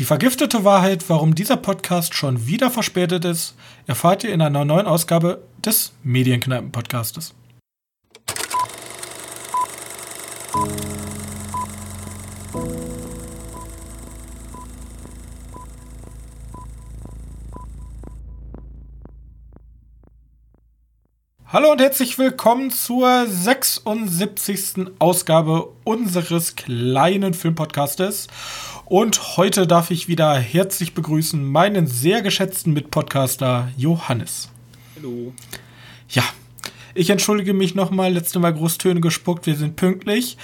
Die vergiftete Wahrheit, warum dieser Podcast schon wieder verspätet ist, erfahrt ihr in einer neuen Ausgabe des Medienkneipen-Podcastes. Hallo und herzlich willkommen zur 76. Ausgabe unseres kleinen Filmpodcastes. Und heute darf ich wieder herzlich begrüßen meinen sehr geschätzten Mitpodcaster Johannes. Hallo. Ja, ich entschuldige mich nochmal, letzte Mal Großtöne gespuckt, wir sind pünktlich.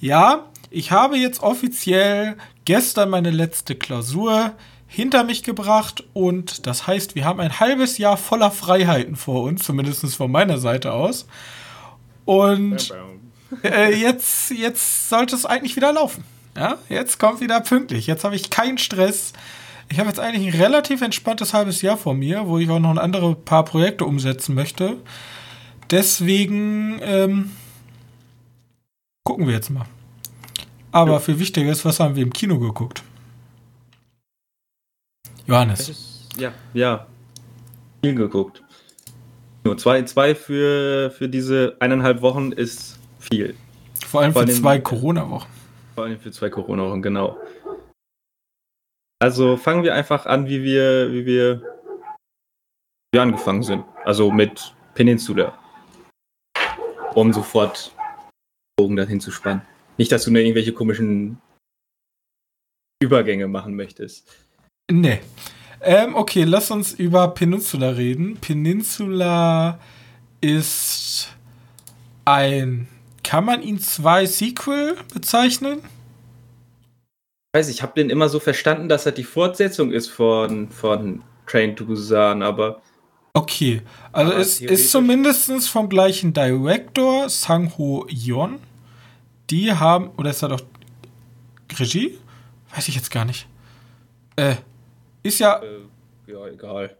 Ja, ich habe jetzt offiziell gestern meine letzte Klausur hinter mich gebracht und das heißt, wir haben ein halbes Jahr voller Freiheiten vor uns, zumindest von meiner Seite aus. Und äh, jetzt, jetzt sollte es eigentlich wieder laufen. Ja, jetzt kommt wieder pünktlich. Jetzt habe ich keinen Stress. Ich habe jetzt eigentlich ein relativ entspanntes halbes Jahr vor mir, wo ich auch noch ein andere paar Projekte umsetzen möchte. Deswegen ähm, gucken wir jetzt mal. Aber ja. viel wichtiger ist, was haben wir im Kino geguckt? Johannes. Ja, ja. Viel geguckt. Nur zwei, zwei für, für diese eineinhalb Wochen ist viel. Vor allem für zwei Corona-Wochen. Vor allem für zwei Corona-Wochen, genau. Also fangen wir einfach an, wie wir, wie wir, wie wir angefangen sind. Also mit Peninsula. Um sofort Bogen dahin zu spannen. Nicht, dass du nur irgendwelche komischen Übergänge machen möchtest. Nee. Ähm, okay, lass uns über Peninsula reden. Peninsula ist ein. Kann man ihn zwei Sequel bezeichnen? Ich weiß, ich habe den immer so verstanden, dass er die Fortsetzung ist von, von Train to Busan, aber. Okay, also es ist zumindest vom gleichen Director, Sang Ho Yeon. Die haben. Oder ist er doch Regie? Weiß ich jetzt gar nicht. Äh, ist ja. Äh, ja, egal.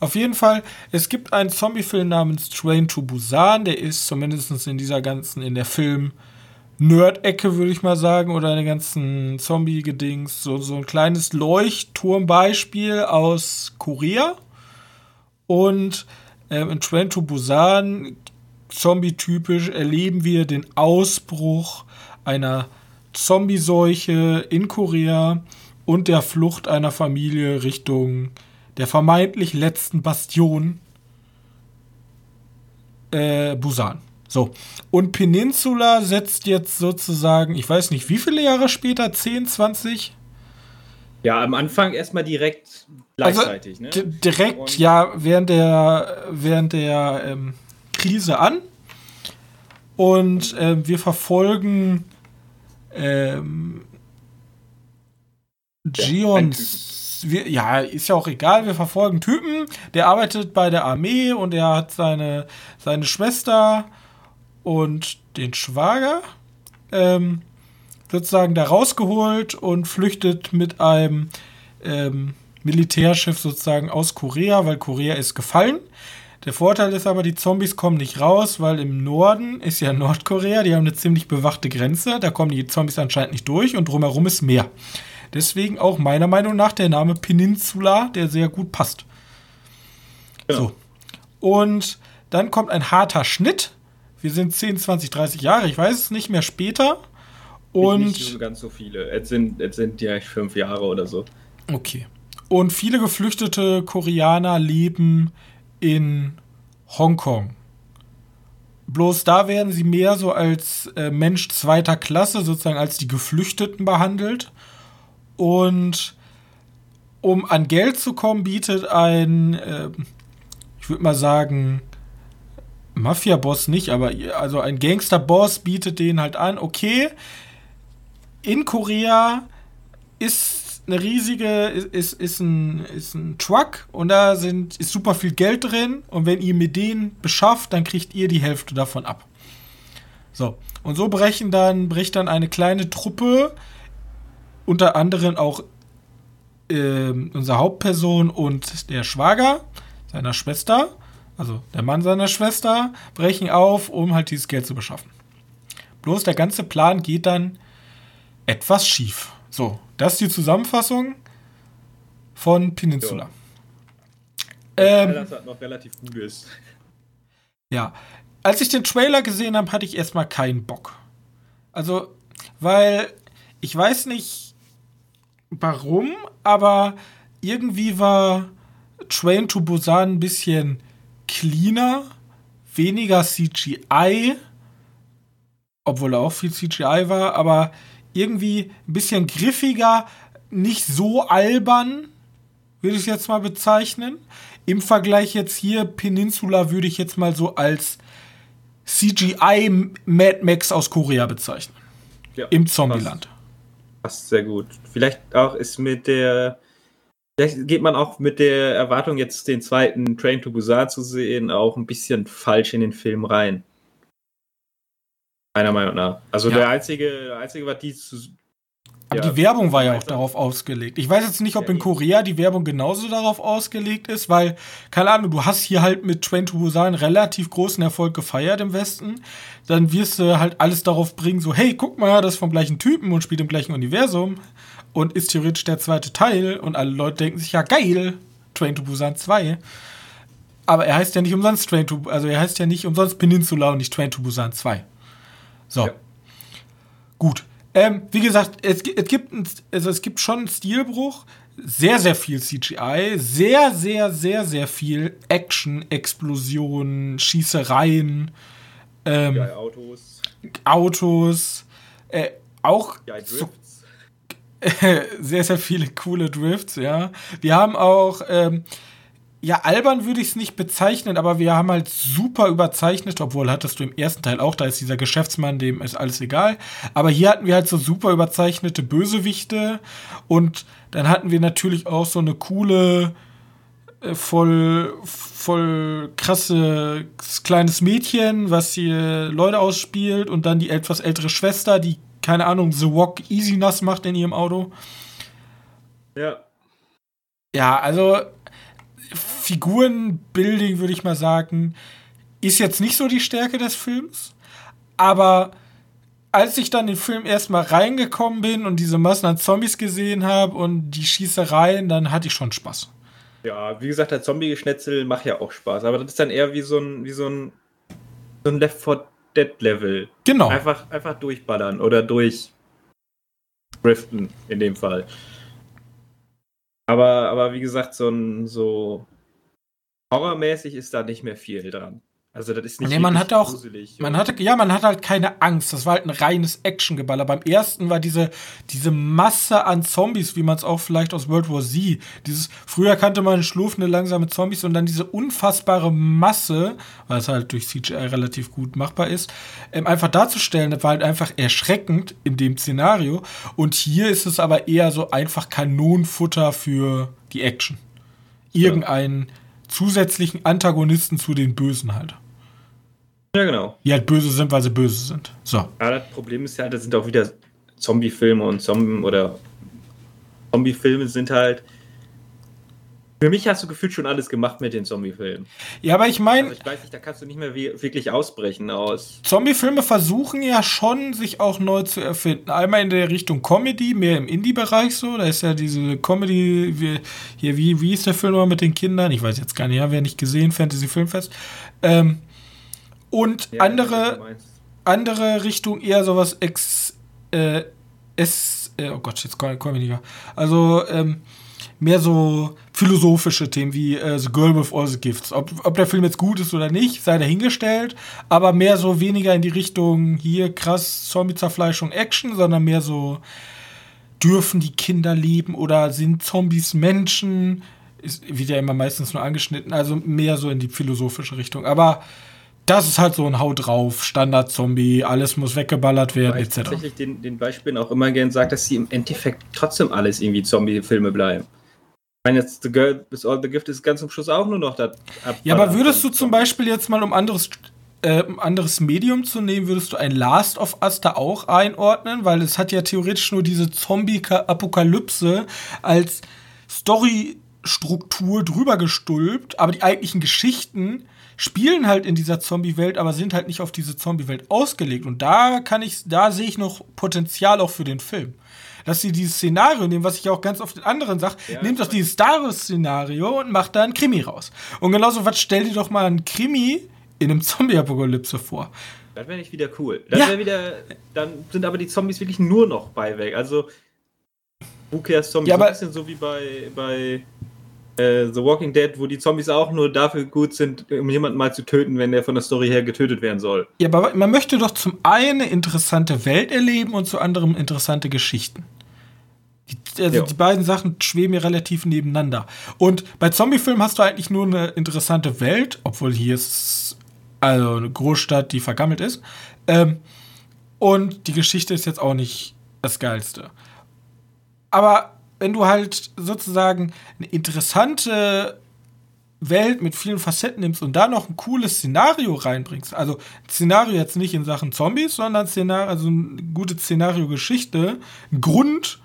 Auf jeden Fall, es gibt einen Zombie-Film namens Train to Busan, der ist zumindest in dieser ganzen, in der Film Nerd-Ecke, würde ich mal sagen, oder in der ganzen Zombie-Gedings, so, so ein kleines Leuchtturm-Beispiel aus Korea. Und ähm, in Train to Busan, zombie-typisch, erleben wir den Ausbruch einer Zombie-Seuche in Korea und der Flucht einer Familie Richtung der vermeintlich letzten Bastion äh, Busan. So. Und Peninsula setzt jetzt sozusagen, ich weiß nicht, wie viele Jahre später? 10, 20? Ja, am Anfang erstmal direkt gleichzeitig, also, ne? Direkt, Und ja, während der, während der ähm, Krise an. Und äh, wir verfolgen ähm, Gion, wir, ja, ist ja auch egal, wir verfolgen Typen, der arbeitet bei der Armee und er hat seine, seine Schwester und den Schwager ähm, sozusagen da rausgeholt und flüchtet mit einem ähm, Militärschiff sozusagen aus Korea, weil Korea ist gefallen. Der Vorteil ist aber, die Zombies kommen nicht raus, weil im Norden ist ja Nordkorea, die haben eine ziemlich bewachte Grenze, da kommen die Zombies anscheinend nicht durch und drumherum ist Meer. Deswegen auch meiner Meinung nach der Name Peninsula, der sehr gut passt. Ja. So. Und dann kommt ein harter Schnitt. Wir sind 10, 20, 30 Jahre, ich weiß es nicht mehr später. Und nicht so ganz so viele. Jetzt sind, jetzt sind ja fünf Jahre oder so. Okay. Und viele geflüchtete Koreaner leben in Hongkong. Bloß da werden sie mehr so als äh, Mensch zweiter Klasse, sozusagen als die Geflüchteten behandelt. Und um an Geld zu kommen, bietet ein, äh, ich würde mal sagen, Mafia-Boss nicht, aber also ein Gangster-Boss bietet denen halt an, okay, in Korea ist eine riesige, ist, ist, ein, ist ein Truck und da sind, ist super viel Geld drin und wenn ihr mit denen beschafft, dann kriegt ihr die Hälfte davon ab. So, und so brechen dann, bricht dann eine kleine Truppe unter anderem auch äh, unsere Hauptperson und der Schwager seiner Schwester, also der Mann seiner Schwester, brechen auf, um halt dieses Geld zu beschaffen. Bloß der ganze Plan geht dann etwas schief. So, das ist die Zusammenfassung. von Peninsula. Ja. Ähm, das noch relativ gut ist. Ja. Als ich den Trailer gesehen habe, hatte ich erstmal keinen Bock. Also, weil ich weiß nicht warum, aber irgendwie war Train to Busan ein bisschen cleaner, weniger CGI, obwohl er auch viel CGI war, aber irgendwie ein bisschen griffiger, nicht so albern, würde ich jetzt mal bezeichnen. Im Vergleich jetzt hier, Peninsula würde ich jetzt mal so als CGI Mad Max aus Korea bezeichnen. Ja, Im Zombieland. Passt, sehr gut. Vielleicht auch ist mit der. Vielleicht geht man auch mit der Erwartung, jetzt den zweiten Train to Busan zu sehen, auch ein bisschen falsch in den Film rein. Meiner Meinung nach. Also ja. der einzige, der einzige, was die zu, aber ja, die Werbung war ja auch darauf ausgelegt. Ich weiß jetzt nicht, ob in Korea die Werbung genauso darauf ausgelegt ist, weil, keine Ahnung, du hast hier halt mit Train to Busan relativ großen Erfolg gefeiert im Westen. Dann wirst du halt alles darauf bringen, so, hey, guck mal, das ist vom gleichen Typen und spielt im gleichen Universum und ist theoretisch der zweite Teil und alle Leute denken sich, ja, geil, Train to Busan 2. Aber er heißt ja nicht umsonst Train to, also er heißt ja nicht umsonst Peninsula und nicht Train to Busan 2. So. Ja. Gut. Ähm, wie gesagt, es, es, gibt, also es gibt schon einen Stilbruch, sehr, sehr viel CGI, sehr, sehr, sehr, sehr viel Action, Explosionen, Schießereien, ähm, ja, Autos, Autos, äh, auch ja, so, sehr, sehr viele coole Drifts, ja. Wir haben auch ähm, ja, albern würde ich es nicht bezeichnen, aber wir haben halt super überzeichnet, obwohl hattest du im ersten Teil auch, da ist dieser Geschäftsmann, dem ist alles egal. Aber hier hatten wir halt so super überzeichnete Bösewichte und dann hatten wir natürlich auch so eine coole, äh, voll, voll krasse kleines Mädchen, was hier Leute ausspielt und dann die etwas ältere Schwester, die, keine Ahnung, The Walk Easy Nass macht in ihrem Auto. Ja. Ja, also Figurenbuilding, würde ich mal sagen, ist jetzt nicht so die Stärke des Films. Aber als ich dann den Film erstmal reingekommen bin und diese Massen an Zombies gesehen habe und die Schießereien, dann hatte ich schon Spaß. Ja, wie gesagt, der Zombie-Geschnetzel macht ja auch Spaß, aber das ist dann eher wie so ein, wie so ein, so ein Left 4 Dead Level. Genau. Einfach, einfach durchballern oder durch driften in dem Fall. Aber, aber wie gesagt, so ein so horrormäßig ist da nicht mehr viel dran. Also das ist nicht nee, man hat auch, man hatte, ja, man hat halt keine Angst. Das war halt ein reines Actiongeballer. Beim ersten war diese, diese Masse an Zombies, wie man es auch vielleicht aus World War Z. Dieses, früher kannte man schlurfende, langsame Zombies und dann diese unfassbare Masse, weil es halt durch CGI relativ gut machbar ist, ähm, einfach darzustellen, das war halt einfach erschreckend in dem Szenario. Und hier ist es aber eher so einfach Kanonenfutter für die Action. Irgendein ja. Zusätzlichen Antagonisten zu den Bösen halt. Ja, genau. Die halt böse sind, weil sie böse sind. So. Ja, das Problem ist ja, das sind auch wieder Zombie-Filme und Zombie oder Zombie-Filme sind halt. Für mich hast du gefühlt schon alles gemacht mit den Zombie-Filmen. Ja, aber ich meine. Also ich weiß nicht, da kannst du nicht mehr wirklich ausbrechen aus. Zombie-Filme versuchen ja schon, sich auch neu zu erfinden. Einmal in der Richtung Comedy, mehr im Indie-Bereich so. Da ist ja diese Comedy, wie, hier, wie, wie ist der Film mal mit den Kindern? Ich weiß jetzt gar nicht, ja, wer nicht gesehen, Fantasy Filmfest. Ähm, und ja, andere, andere Richtung eher sowas ex, äh, es, äh, oh Gott, jetzt komme komm ich nicht mehr. Also, ähm, mehr so philosophische Themen wie äh, The Girl with All the Gifts. Ob, ob der Film jetzt gut ist oder nicht, sei dahingestellt, aber mehr so weniger in die Richtung hier krass Zombie-Zerfleischung Action, sondern mehr so dürfen die Kinder leben oder sind Zombies Menschen? Ist wieder immer meistens nur angeschnitten, also mehr so in die philosophische Richtung. Aber das ist halt so ein Haut drauf, Standard-Zombie, alles muss weggeballert werden, etc. Ich tatsächlich den, den Beispielen auch immer gern sagt, dass sie im Endeffekt trotzdem alles irgendwie Zombie-Filme bleiben. Ich meine, jetzt The Girl with All the Gift ist ganz zum Schluss auch nur noch das. Ja, aber würdest du zum Beispiel jetzt mal, um anderes, äh, um anderes Medium zu nehmen, würdest du ein Last of Us da auch einordnen? Weil es hat ja theoretisch nur diese Zombie-Apokalypse als Story-Struktur drüber gestülpt, aber die eigentlichen Geschichten spielen halt in dieser Zombie-Welt, aber sind halt nicht auf diese Zombie-Welt ausgelegt. Und da kann ich, da sehe ich noch Potenzial auch für den Film. dass sie dieses Szenario nehmen, was ich auch ganz oft den anderen sage, ja, nehmt doch dieses Star Wars-Szenario und macht da ein Krimi raus. Und genauso was, stell dir doch mal ein Krimi in einem Zombie-Apokalypse vor. Das wäre nicht wieder cool. Dann ja. wieder, dann sind aber die Zombies wirklich nur noch bei weg. Also Who Cares Zombies ja, so ein bisschen so wie bei, bei äh, The Walking Dead, wo die Zombies auch nur dafür gut sind, um jemanden mal zu töten, wenn der von der Story her getötet werden soll. Ja, aber man möchte doch zum einen eine interessante Welt erleben und zum anderen interessante Geschichten. Die, also die beiden Sachen schweben ja relativ nebeneinander. Und bei Zombiefilmen hast du eigentlich nur eine interessante Welt, obwohl hier ist also eine Großstadt, die vergammelt ist. Ähm, und die Geschichte ist jetzt auch nicht das Geilste. Aber wenn du halt sozusagen eine interessante Welt mit vielen Facetten nimmst und da noch ein cooles Szenario reinbringst, also Szenario jetzt nicht in Sachen Zombies, sondern Szenario, also eine gute Szenario-Geschichte, Grund,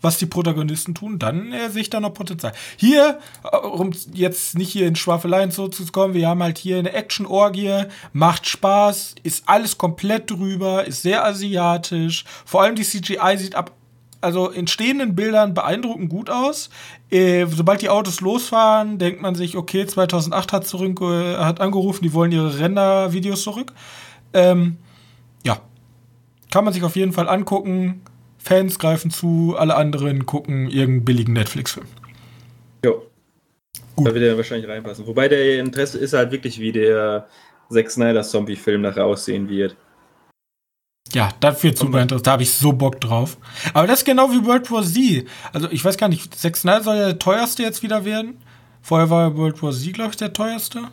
was die Protagonisten tun, dann äh, sehe ich da noch Potenzial. Hier, äh, um jetzt nicht hier in Schwafeleien so wir haben halt hier eine Action-Orgie, macht Spaß, ist alles komplett drüber, ist sehr asiatisch, vor allem die CGI sieht ab also in stehenden Bildern beeindruckend gut aus. Äh, sobald die Autos losfahren, denkt man sich, okay, 2008 hat, zurück, äh, hat angerufen, die wollen ihre Render-Videos zurück. Ähm, ja, kann man sich auf jeden Fall angucken. Fans greifen zu, alle anderen gucken irgendeinen billigen Netflix-Film. Jo. Gut. Da wird er wahrscheinlich reinpassen. Wobei der Interesse ist halt wirklich, wie der Zack Snyder Zombie-Film nachher aussehen wird. Ja, das wird super interessant. Da habe ich so Bock drauf. Aber das ist genau wie World War Z. Also ich weiß gar nicht, Zack Snyder soll ja der teuerste jetzt wieder werden. Vorher war World War Z, glaube ich, der teuerste.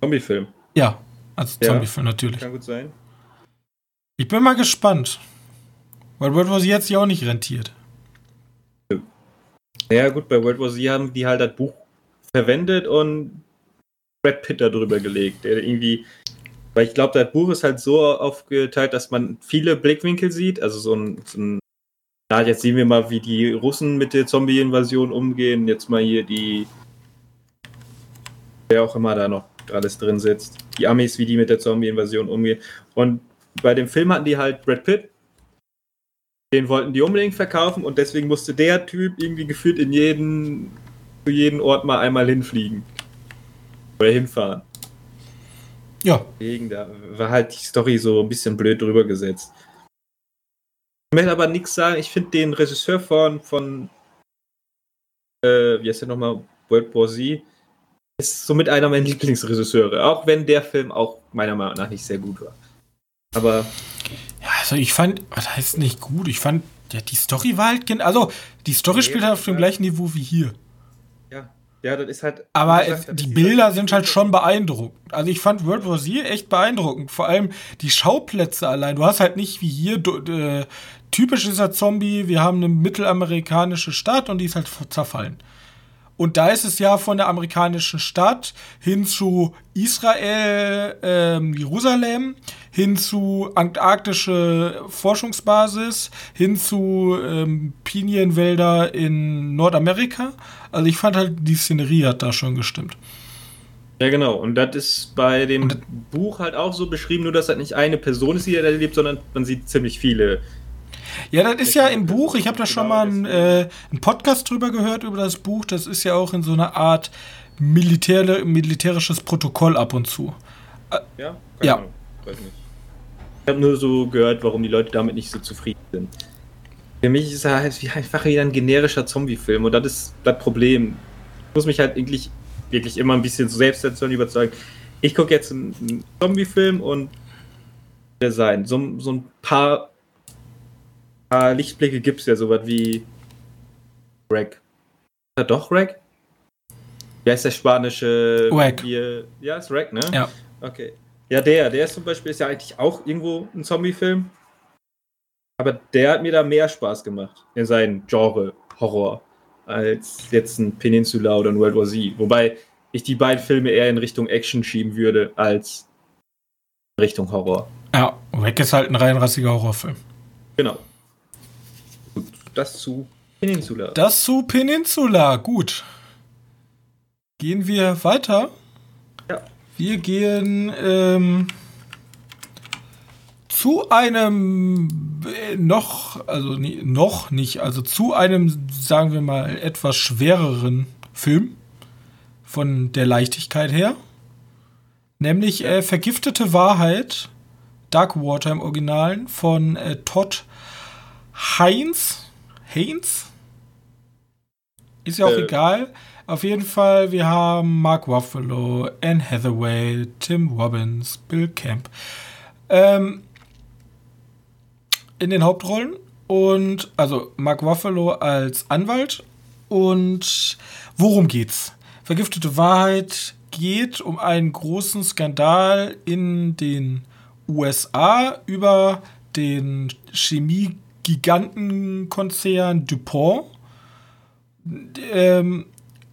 Zombie-Film. Ja, also ja, Zombie-Film natürlich. Kann gut sein. Ich bin mal gespannt. Weil World War Z jetzt ja auch nicht rentiert. Ja, gut, bei World War Z haben die halt das Buch verwendet und Brad Pitt darüber gelegt, der irgendwie weil ich glaube, das Buch ist halt so aufgeteilt, dass man viele Blickwinkel sieht. Also so ein, so ein na, jetzt sehen wir mal, wie die Russen mit der Zombie-Invasion umgehen. Jetzt mal hier die, wer auch immer da noch alles drin sitzt. Die Amis, wie die mit der Zombie-Invasion umgehen. Und bei dem Film hatten die halt Brad Pitt. Den wollten die unbedingt verkaufen und deswegen musste der Typ irgendwie gefühlt in jeden, zu jedem Ort mal einmal hinfliegen. Oder hinfahren. Ja. Deswegen, da war halt die Story so ein bisschen blöd drüber gesetzt. Ich möchte aber nichts sagen. Ich finde den Regisseur von, von äh, wie heißt der nochmal? World War Z, ist somit einer meiner Lieblingsregisseure. Auch wenn der Film auch meiner Meinung nach nicht sehr gut war. Aber. Ja, also ich fand, was heißt nicht gut? Ich fand, ja, die Story war halt, also die Story nee, spielt halt auf dem gleichen Niveau wie hier. Ja, das ist halt. Aber gesagt, die Bilder sind halt schon beeindruckend. Also ich fand World War Z echt beeindruckend. Vor allem die Schauplätze allein. Du hast halt nicht wie hier äh, typisch dieser Zombie. Wir haben eine mittelamerikanische Stadt und die ist halt zerfallen. Und da ist es ja von der amerikanischen Stadt hin zu Israel, ähm, Jerusalem, hin zu antarktische Forschungsbasis, hin zu ähm, Pinienwälder in Nordamerika. Also ich fand halt, die Szenerie hat da schon gestimmt. Ja, genau. Und das ist bei dem Buch halt auch so beschrieben, nur dass halt nicht eine Person ist, die da lebt, sondern man sieht ziemlich viele ja, das ist ja im Buch, ich habe da schon mal einen, äh, einen Podcast drüber gehört, über das Buch. Das ist ja auch in so einer Art Militär, militärisches Protokoll ab und zu. Äh, ja? Keine ja. Ahnung. Weiß nicht. Ich habe nur so gehört, warum die Leute damit nicht so zufrieden sind. Für mich ist er halt wie einfach wieder ein generischer Zombie-Film und das ist das Problem. Ich muss mich halt wirklich, wirklich immer ein bisschen Selbstzensur überzeugen. Ich gucke jetzt einen Zombie-Film und der sein. So, so ein paar paar Lichtblicke gibt es ja, sowas wie Reg. Ja, doch, Reg? Wie heißt der spanische Reg. Ja, ist Reg, ne? Ja. Okay. Ja, der, der ist zum Beispiel ist ja eigentlich auch irgendwo ein Zombie-Film. Aber der hat mir da mehr Spaß gemacht in seinem Genre Horror als jetzt ein Peninsula oder ein World War Z. Wobei ich die beiden Filme eher in Richtung Action schieben würde als in Richtung Horror. Ja, Wreck ist halt ein reinrassiger Horrorfilm. Genau. Das zu Peninsula. Das zu Peninsula, gut. Gehen wir weiter? Ja. Wir gehen ähm, zu einem äh, noch, also nie, noch nicht, also zu einem, sagen wir mal, etwas schwereren Film von der Leichtigkeit her. Nämlich äh, Vergiftete Wahrheit, Dark Water im Originalen, von äh, Todd Heinz. Haynes? Ist ja auch äh. egal. Auf jeden Fall, wir haben Mark Ruffalo, Anne Hathaway, Tim Robbins, Bill Camp. Ähm, in den Hauptrollen und also Mark Ruffalo als Anwalt und worum geht's? Vergiftete Wahrheit geht um einen großen Skandal in den USA über den Chemie-Gigantenkonzern DuPont. Ähm,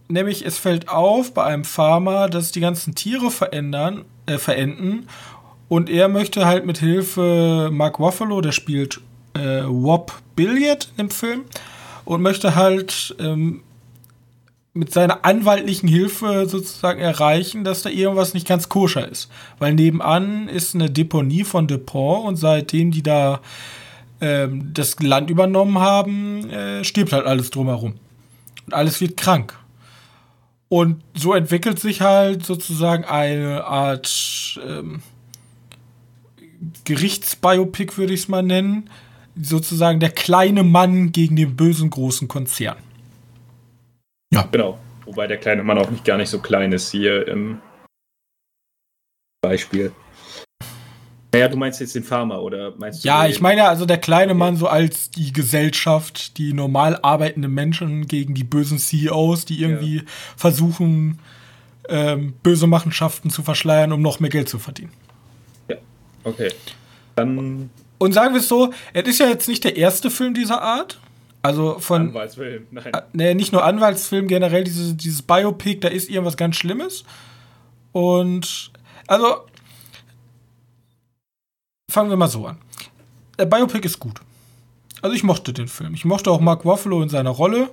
nämlich es fällt auf bei einem Farmer, dass die ganzen Tiere verändern, äh, verenden und er möchte halt mit Hilfe Mark Ruffalo, der spielt äh, Wop Billiard im Film, und möchte halt ähm, mit seiner anwaltlichen Hilfe sozusagen erreichen, dass da irgendwas nicht ganz koscher ist. Weil nebenan ist eine Deponie von Dupont und seitdem die da ähm, das Land übernommen haben, äh, stirbt halt alles drumherum. Und alles wird krank. Und so entwickelt sich halt sozusagen eine Art ähm, Gerichtsbiopic, würde ich es mal nennen. Sozusagen der kleine Mann gegen den bösen großen Konzern. Ja. Genau. Wobei der kleine Mann auch nicht gar nicht so klein ist hier im Beispiel. Naja, du meinst jetzt den Farmer oder meinst du? Ja, ich meine also der kleine Mann so als die Gesellschaft, die normal arbeitenden Menschen gegen die bösen CEOs, die irgendwie ja. versuchen, ähm, böse Machenschaften zu verschleiern, um noch mehr Geld zu verdienen. Okay. Dann. Und sagen wir es so, es ist ja jetzt nicht der erste Film dieser Art. Also von. Anwaltsfilm, nein. Äh, nee, nicht nur Anwaltsfilm, generell dieses, dieses Biopic, da ist irgendwas ganz Schlimmes. Und. Also. Fangen wir mal so an. Der Biopic ist gut. Also ich mochte den Film. Ich mochte auch Mark Ruffalo in seiner Rolle,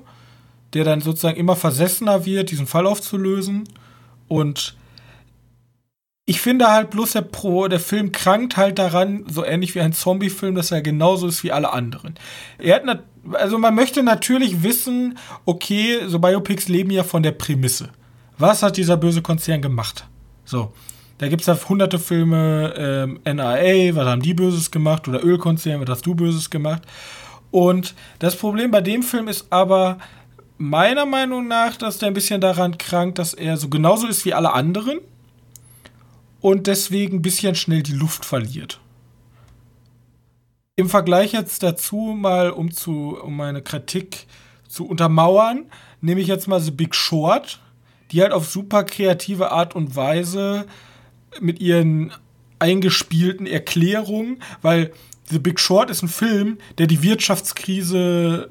der dann sozusagen immer versessener wird, diesen Fall aufzulösen. Und ich finde halt bloß der Pro, der Film krankt halt daran, so ähnlich wie ein Zombie-Film, dass er genauso ist wie alle anderen. Er hat, also man möchte natürlich wissen, okay, so Biopics leben ja von der Prämisse. Was hat dieser böse Konzern gemacht? So. Da gibt es ja hunderte Filme, ähm, NRA, was haben die Böses gemacht? Oder Ölkonzern, was hast du Böses gemacht? Und das Problem bei dem Film ist aber meiner Meinung nach, dass der ein bisschen daran krankt, dass er so genauso ist wie alle anderen und deswegen ein bisschen schnell die Luft verliert. Im Vergleich jetzt dazu mal, um, zu, um meine Kritik zu untermauern, nehme ich jetzt mal The Big Short, die halt auf super kreative Art und Weise mit ihren eingespielten Erklärungen, weil The Big Short ist ein Film, der die Wirtschaftskrise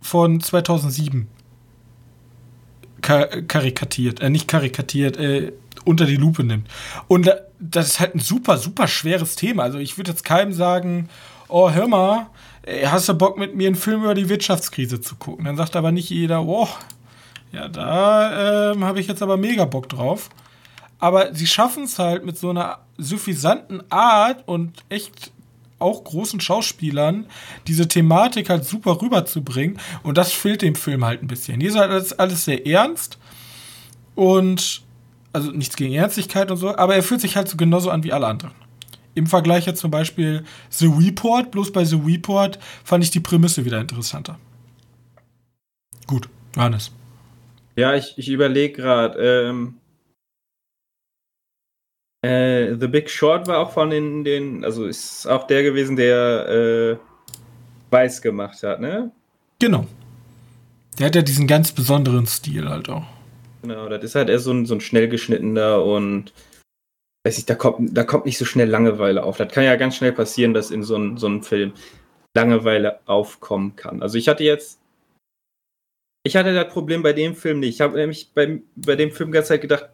von 2007 karikatiert, äh, nicht karikatiert, äh, unter die Lupe nimmt. Und das ist halt ein super, super schweres Thema. Also ich würde jetzt keinem sagen, oh, hör mal, hast du Bock mit mir einen Film über die Wirtschaftskrise zu gucken? Dann sagt aber nicht jeder, oh, ja, da ähm, habe ich jetzt aber mega Bock drauf. Aber sie schaffen es halt mit so einer suffisanten Art und echt auch großen Schauspielern diese Thematik halt super rüberzubringen. Und das fehlt dem Film halt ein bisschen. Hier ist halt alles, alles sehr ernst. Und also nichts gegen Ernstlichkeit und so, aber er fühlt sich halt so genauso an wie alle anderen. Im Vergleich jetzt zum Beispiel The Report, bloß bei The Report fand ich die Prämisse wieder interessanter. Gut, Johannes. Ja, ich, ich überlege gerade. Ähm, äh, The Big Short war auch von den, den, also ist auch der gewesen, der äh, weiß gemacht hat, ne? Genau. Der hat ja diesen ganz besonderen Stil halt auch. Genau, das ist halt eher so ein, so ein schnell geschnittener und weiß ich, da kommt, da kommt nicht so schnell Langeweile auf. Das kann ja ganz schnell passieren, dass in so, ein, so einem Film Langeweile aufkommen kann. Also ich hatte jetzt, ich hatte das Problem bei dem Film nicht. Ich habe nämlich bei, bei dem Film die ganze Zeit gedacht,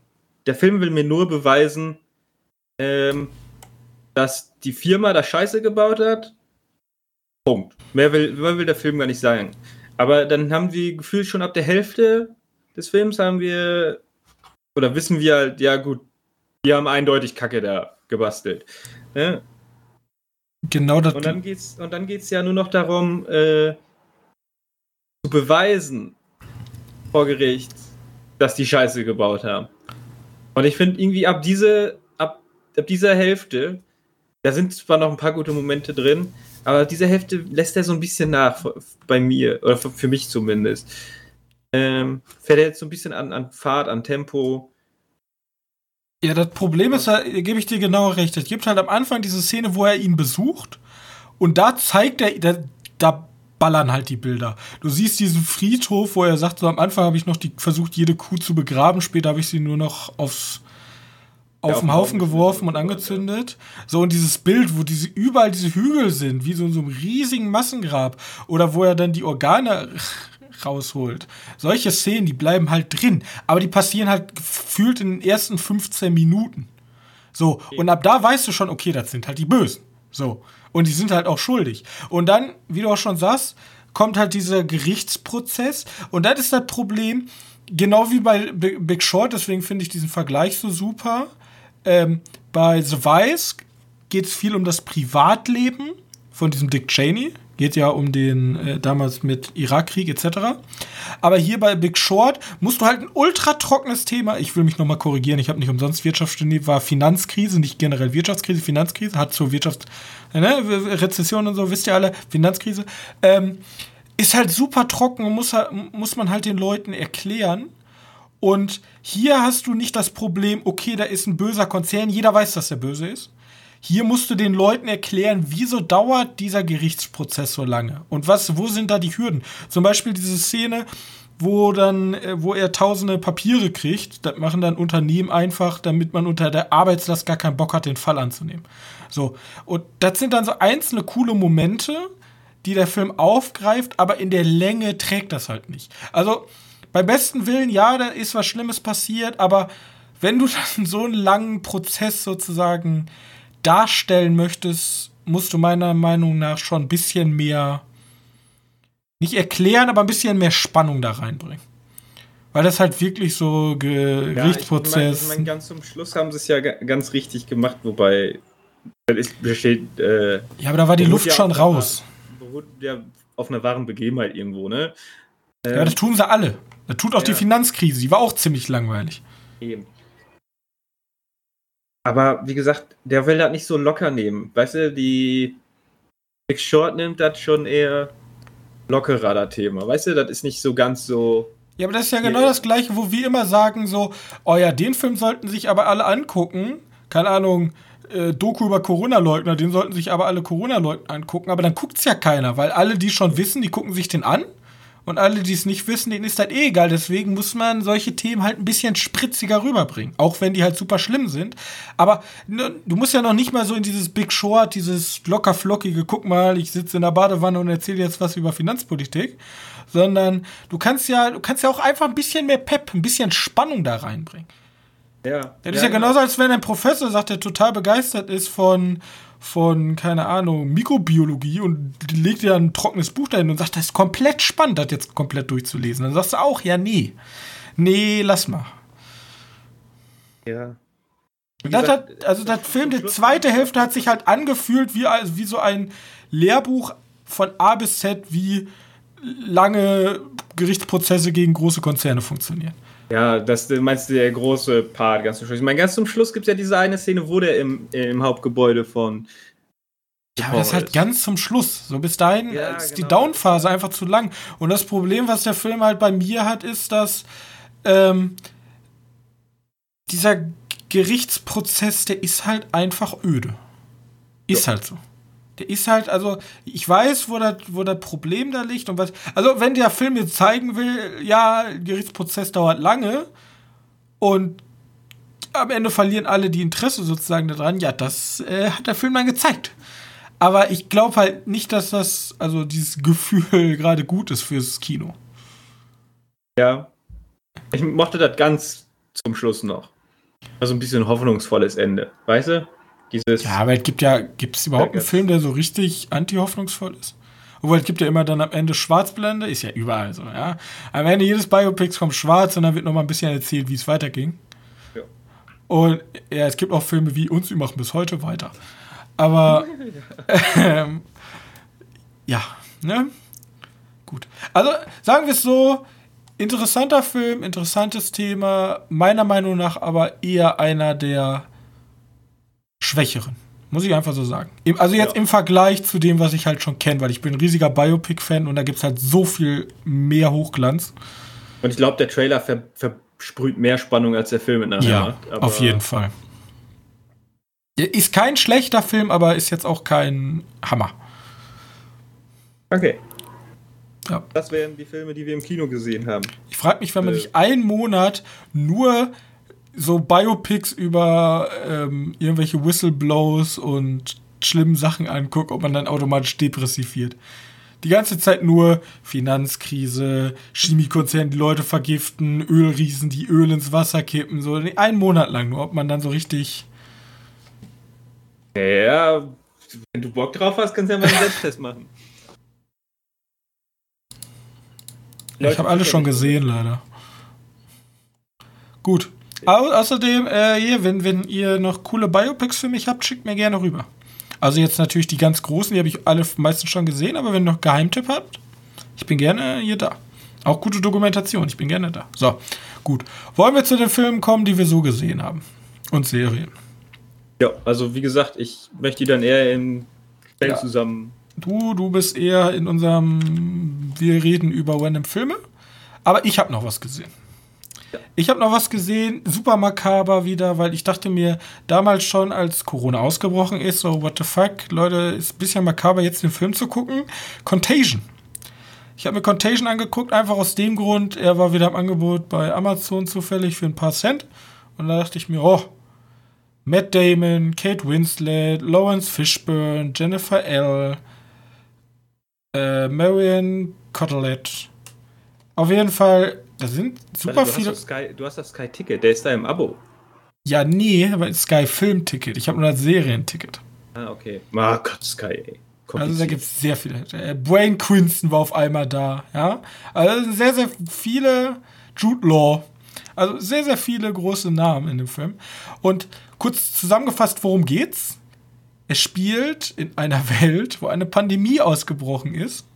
der Film will mir nur beweisen, ähm, dass die Firma da Scheiße gebaut hat. Punkt. Mehr will, mehr will der Film gar nicht sagen. Aber dann haben wir gefühlt schon ab der Hälfte des Films haben wir, oder wissen wir halt, ja gut, wir haben eindeutig Kacke da gebastelt. Ne? Genau das. Und dann geht's, und dann geht's ja nur noch darum, äh, zu beweisen vor Gericht, dass die Scheiße gebaut haben. Und ich finde irgendwie ab diese, ab, dieser Hälfte, da sind zwar noch ein paar gute Momente drin, aber diese Hälfte lässt er so ein bisschen nach bei mir, oder für, mich zumindest. Ähm, fährt er jetzt so ein bisschen an, an Fahrt, an Tempo. Ja, das Problem ist, da gebe ich dir genau recht. Es gibt halt am Anfang diese Szene, wo er ihn besucht und da zeigt er, da, da ballern halt die Bilder. Du siehst diesen Friedhof, wo er sagt, so am Anfang habe ich noch die, versucht, jede Kuh zu begraben, später habe ich sie nur noch aufs, auf den Haufen geworfen und angezündet. So, und dieses Bild, wo diese, überall diese Hügel sind, wie so in so einem riesigen Massengrab. Oder wo er dann die Organe rausholt. Solche Szenen, die bleiben halt drin. Aber die passieren halt gefühlt in den ersten 15 Minuten. So, okay. und ab da weißt du schon, okay, das sind halt die Bösen. So. Und die sind halt auch schuldig. Und dann, wie du auch schon sagst, kommt halt dieser Gerichtsprozess. Und das ist das Problem, genau wie bei Big Short, deswegen finde ich diesen Vergleich so super. Ähm, bei The Vice geht es viel um das Privatleben von diesem Dick Cheney. Geht ja um den äh, damals mit Irakkrieg etc. Aber hier bei Big Short musst du halt ein ultra trockenes Thema, ich will mich nochmal korrigieren, ich habe nicht umsonst Wirtschaft studiert, war Finanzkrise, nicht generell Wirtschaftskrise, Finanzkrise, hat zur Wirtschaft, ne, Rezession und so, wisst ihr alle, Finanzkrise. Ähm, ist halt super trocken und muss, muss man halt den Leuten erklären. Und hier hast du nicht das Problem, okay, da ist ein böser Konzern, jeder weiß, dass der böse ist. Hier musst du den Leuten erklären, wieso dauert dieser Gerichtsprozess so lange und was, wo sind da die Hürden? Zum Beispiel diese Szene, wo dann, äh, wo er tausende Papiere kriegt, das machen dann Unternehmen einfach, damit man unter der Arbeitslast gar keinen Bock hat, den Fall anzunehmen. So. Und das sind dann so einzelne coole Momente, die der Film aufgreift, aber in der Länge trägt das halt nicht. Also, beim besten Willen, ja, da ist was Schlimmes passiert, aber wenn du dann so einen langen Prozess sozusagen darstellen möchtest, musst du meiner Meinung nach schon ein bisschen mehr, nicht erklären, aber ein bisschen mehr Spannung da reinbringen. Weil das halt wirklich so Gerichtsprozess. Ja, ich meine, ich mein, ganz zum Schluss haben sie es ja ganz richtig gemacht, wobei es besteht. Äh, ja, aber da war die Luft ja schon raus. Beruht ja auf einer wahren Begebenheit irgendwo, ne? Ähm, ja, das tun sie alle. Das tut auch ja. die Finanzkrise, die war auch ziemlich langweilig. Eben. Aber wie gesagt, der will das nicht so locker nehmen. Weißt du, die Big Short nimmt das schon eher lockerer, das Thema. Weißt du, das ist nicht so ganz so. Ja, aber das ist ja genau das Gleiche, wo wir immer sagen, so, oh ja, den Film sollten sich aber alle angucken. Keine Ahnung, äh, Doku über Corona-Leugner, den sollten sich aber alle Corona-Leugner angucken. Aber dann guckt's ja keiner, weil alle, die schon wissen, die gucken sich den an. Und alle, die es nicht wissen, denen ist halt eh egal. Deswegen muss man solche Themen halt ein bisschen spritziger rüberbringen. Auch wenn die halt super schlimm sind. Aber ne, du musst ja noch nicht mal so in dieses Big Short, dieses locker flockige, guck mal, ich sitze in der Badewanne und erzähle jetzt was über Finanzpolitik. Sondern du kannst ja, du kannst ja auch einfach ein bisschen mehr Pep, ein bisschen Spannung da reinbringen. Ja. Das ja, ist ja genauso, als wenn ein Professor sagt, der total begeistert ist von von, keine Ahnung, Mikrobiologie und legt dir ein trockenes Buch dahin und sagt, das ist komplett spannend, das jetzt komplett durchzulesen. Dann sagst du auch, ja, nee. Nee, lass mal. Ja. Das hat, also das Film, die zweite Hälfte hat sich halt angefühlt wie, wie so ein Lehrbuch von A bis Z, wie lange Gerichtsprozesse gegen große Konzerne funktionieren. Ja, das meinst du der große Part ganz zum Schluss. Ich meine, ganz zum Schluss gibt es ja diese eine Szene, wo der im, im Hauptgebäude von. Ja, aber das ist halt ganz zum Schluss. So bis dahin ja, ist genau. die Downphase einfach zu lang. Und das Problem, was der Film halt bei mir hat, ist, dass ähm, dieser Gerichtsprozess, der ist halt einfach öde. Ist ja. halt so. Der ist halt, also, ich weiß, wo das, wo Problem da liegt und was. Also, wenn der Film jetzt zeigen will, ja, Gerichtsprozess dauert lange und am Ende verlieren alle die Interesse sozusagen daran, ja, das äh, hat der Film dann gezeigt. Aber ich glaube halt nicht, dass das, also dieses Gefühl gerade gut ist fürs Kino. Ja. Ich mochte das ganz zum Schluss noch. Also ein bisschen hoffnungsvolles Ende, weißt du? Dieses ja, aber es gibt ja, gibt es überhaupt einen Film, der so richtig anti-hoffnungsvoll ist? Obwohl, es gibt ja immer dann am Ende Schwarzblende, ist ja überall so, ja. Am Ende jedes Biopics kommt schwarz und dann wird nochmal ein bisschen erzählt, wie es weiterging. Ja. Und ja, es gibt auch Filme wie uns, die machen bis heute weiter. Aber ähm, ja, ne? Gut. Also sagen wir es so, interessanter Film, interessantes Thema, meiner Meinung nach aber eher einer der schwächeren. Muss ich einfach so sagen. Also jetzt ja. im Vergleich zu dem, was ich halt schon kenne, weil ich bin ein riesiger Biopic-Fan und da gibt es halt so viel mehr Hochglanz. Und ich glaube, der Trailer ver versprüht mehr Spannung als der Film in der Ja, macht, auf jeden Fall. Ist kein schlechter Film, aber ist jetzt auch kein Hammer. Okay. Ja. Das wären die Filme, die wir im Kino gesehen haben. Ich frage mich, wenn man äh. sich einen Monat nur so Biopics über ähm, irgendwelche Whistleblows und schlimmen Sachen anguckt, ob man dann automatisch depressiv wird. Die ganze Zeit nur Finanzkrise, Chemiekonzerne, die Leute vergiften, Ölriesen, die Öl ins Wasser kippen, so einen Monat lang nur, ob man dann so richtig. Ja, wenn du Bock drauf hast, kannst du ja mal einen Selbsttest machen. ich habe alles schon gesehen, leider. Gut. Au außerdem, äh, hier, wenn, wenn ihr noch coole Biopics für mich habt, schickt mir gerne rüber. Also jetzt natürlich die ganz großen, die habe ich alle meistens schon gesehen, aber wenn ihr noch Geheimtipp habt, ich bin gerne hier da. Auch gute Dokumentation, ich bin gerne da. So, gut. Wollen wir zu den Filmen kommen, die wir so gesehen haben? Und Serien. Ja, also wie gesagt, ich möchte die dann eher im Feld ja. zusammen. Du, du bist eher in unserem, wir reden über random Filme, aber ich habe noch was gesehen. Ich habe noch was gesehen, super makaber wieder, weil ich dachte mir damals schon, als Corona ausgebrochen ist, so what the fuck, Leute, ist ein bisschen makaber jetzt den Film zu gucken. Contagion. Ich habe mir Contagion angeguckt, einfach aus dem Grund, er war wieder im Angebot bei Amazon zufällig für ein paar Cent. Und da dachte ich mir, oh, Matt Damon, Kate Winslet, Lawrence Fishburne, Jennifer L., äh, Marion Cotillette. Auf jeden Fall da sind super Warte, du viele. Hast Sky, du hast das Sky-Ticket, der ist da im Abo. Ja, nee, aber Sky Film-Ticket. Ich habe nur das Serienticket. Ah, okay. Gott, Sky, ey. Also da gibt es sehr viele. Äh, Brain Quinston war auf einmal da, ja. Also sehr, sehr viele Jude Law. Also sehr, sehr viele große Namen in dem Film. Und kurz zusammengefasst, worum geht's? Es spielt in einer Welt, wo eine Pandemie ausgebrochen ist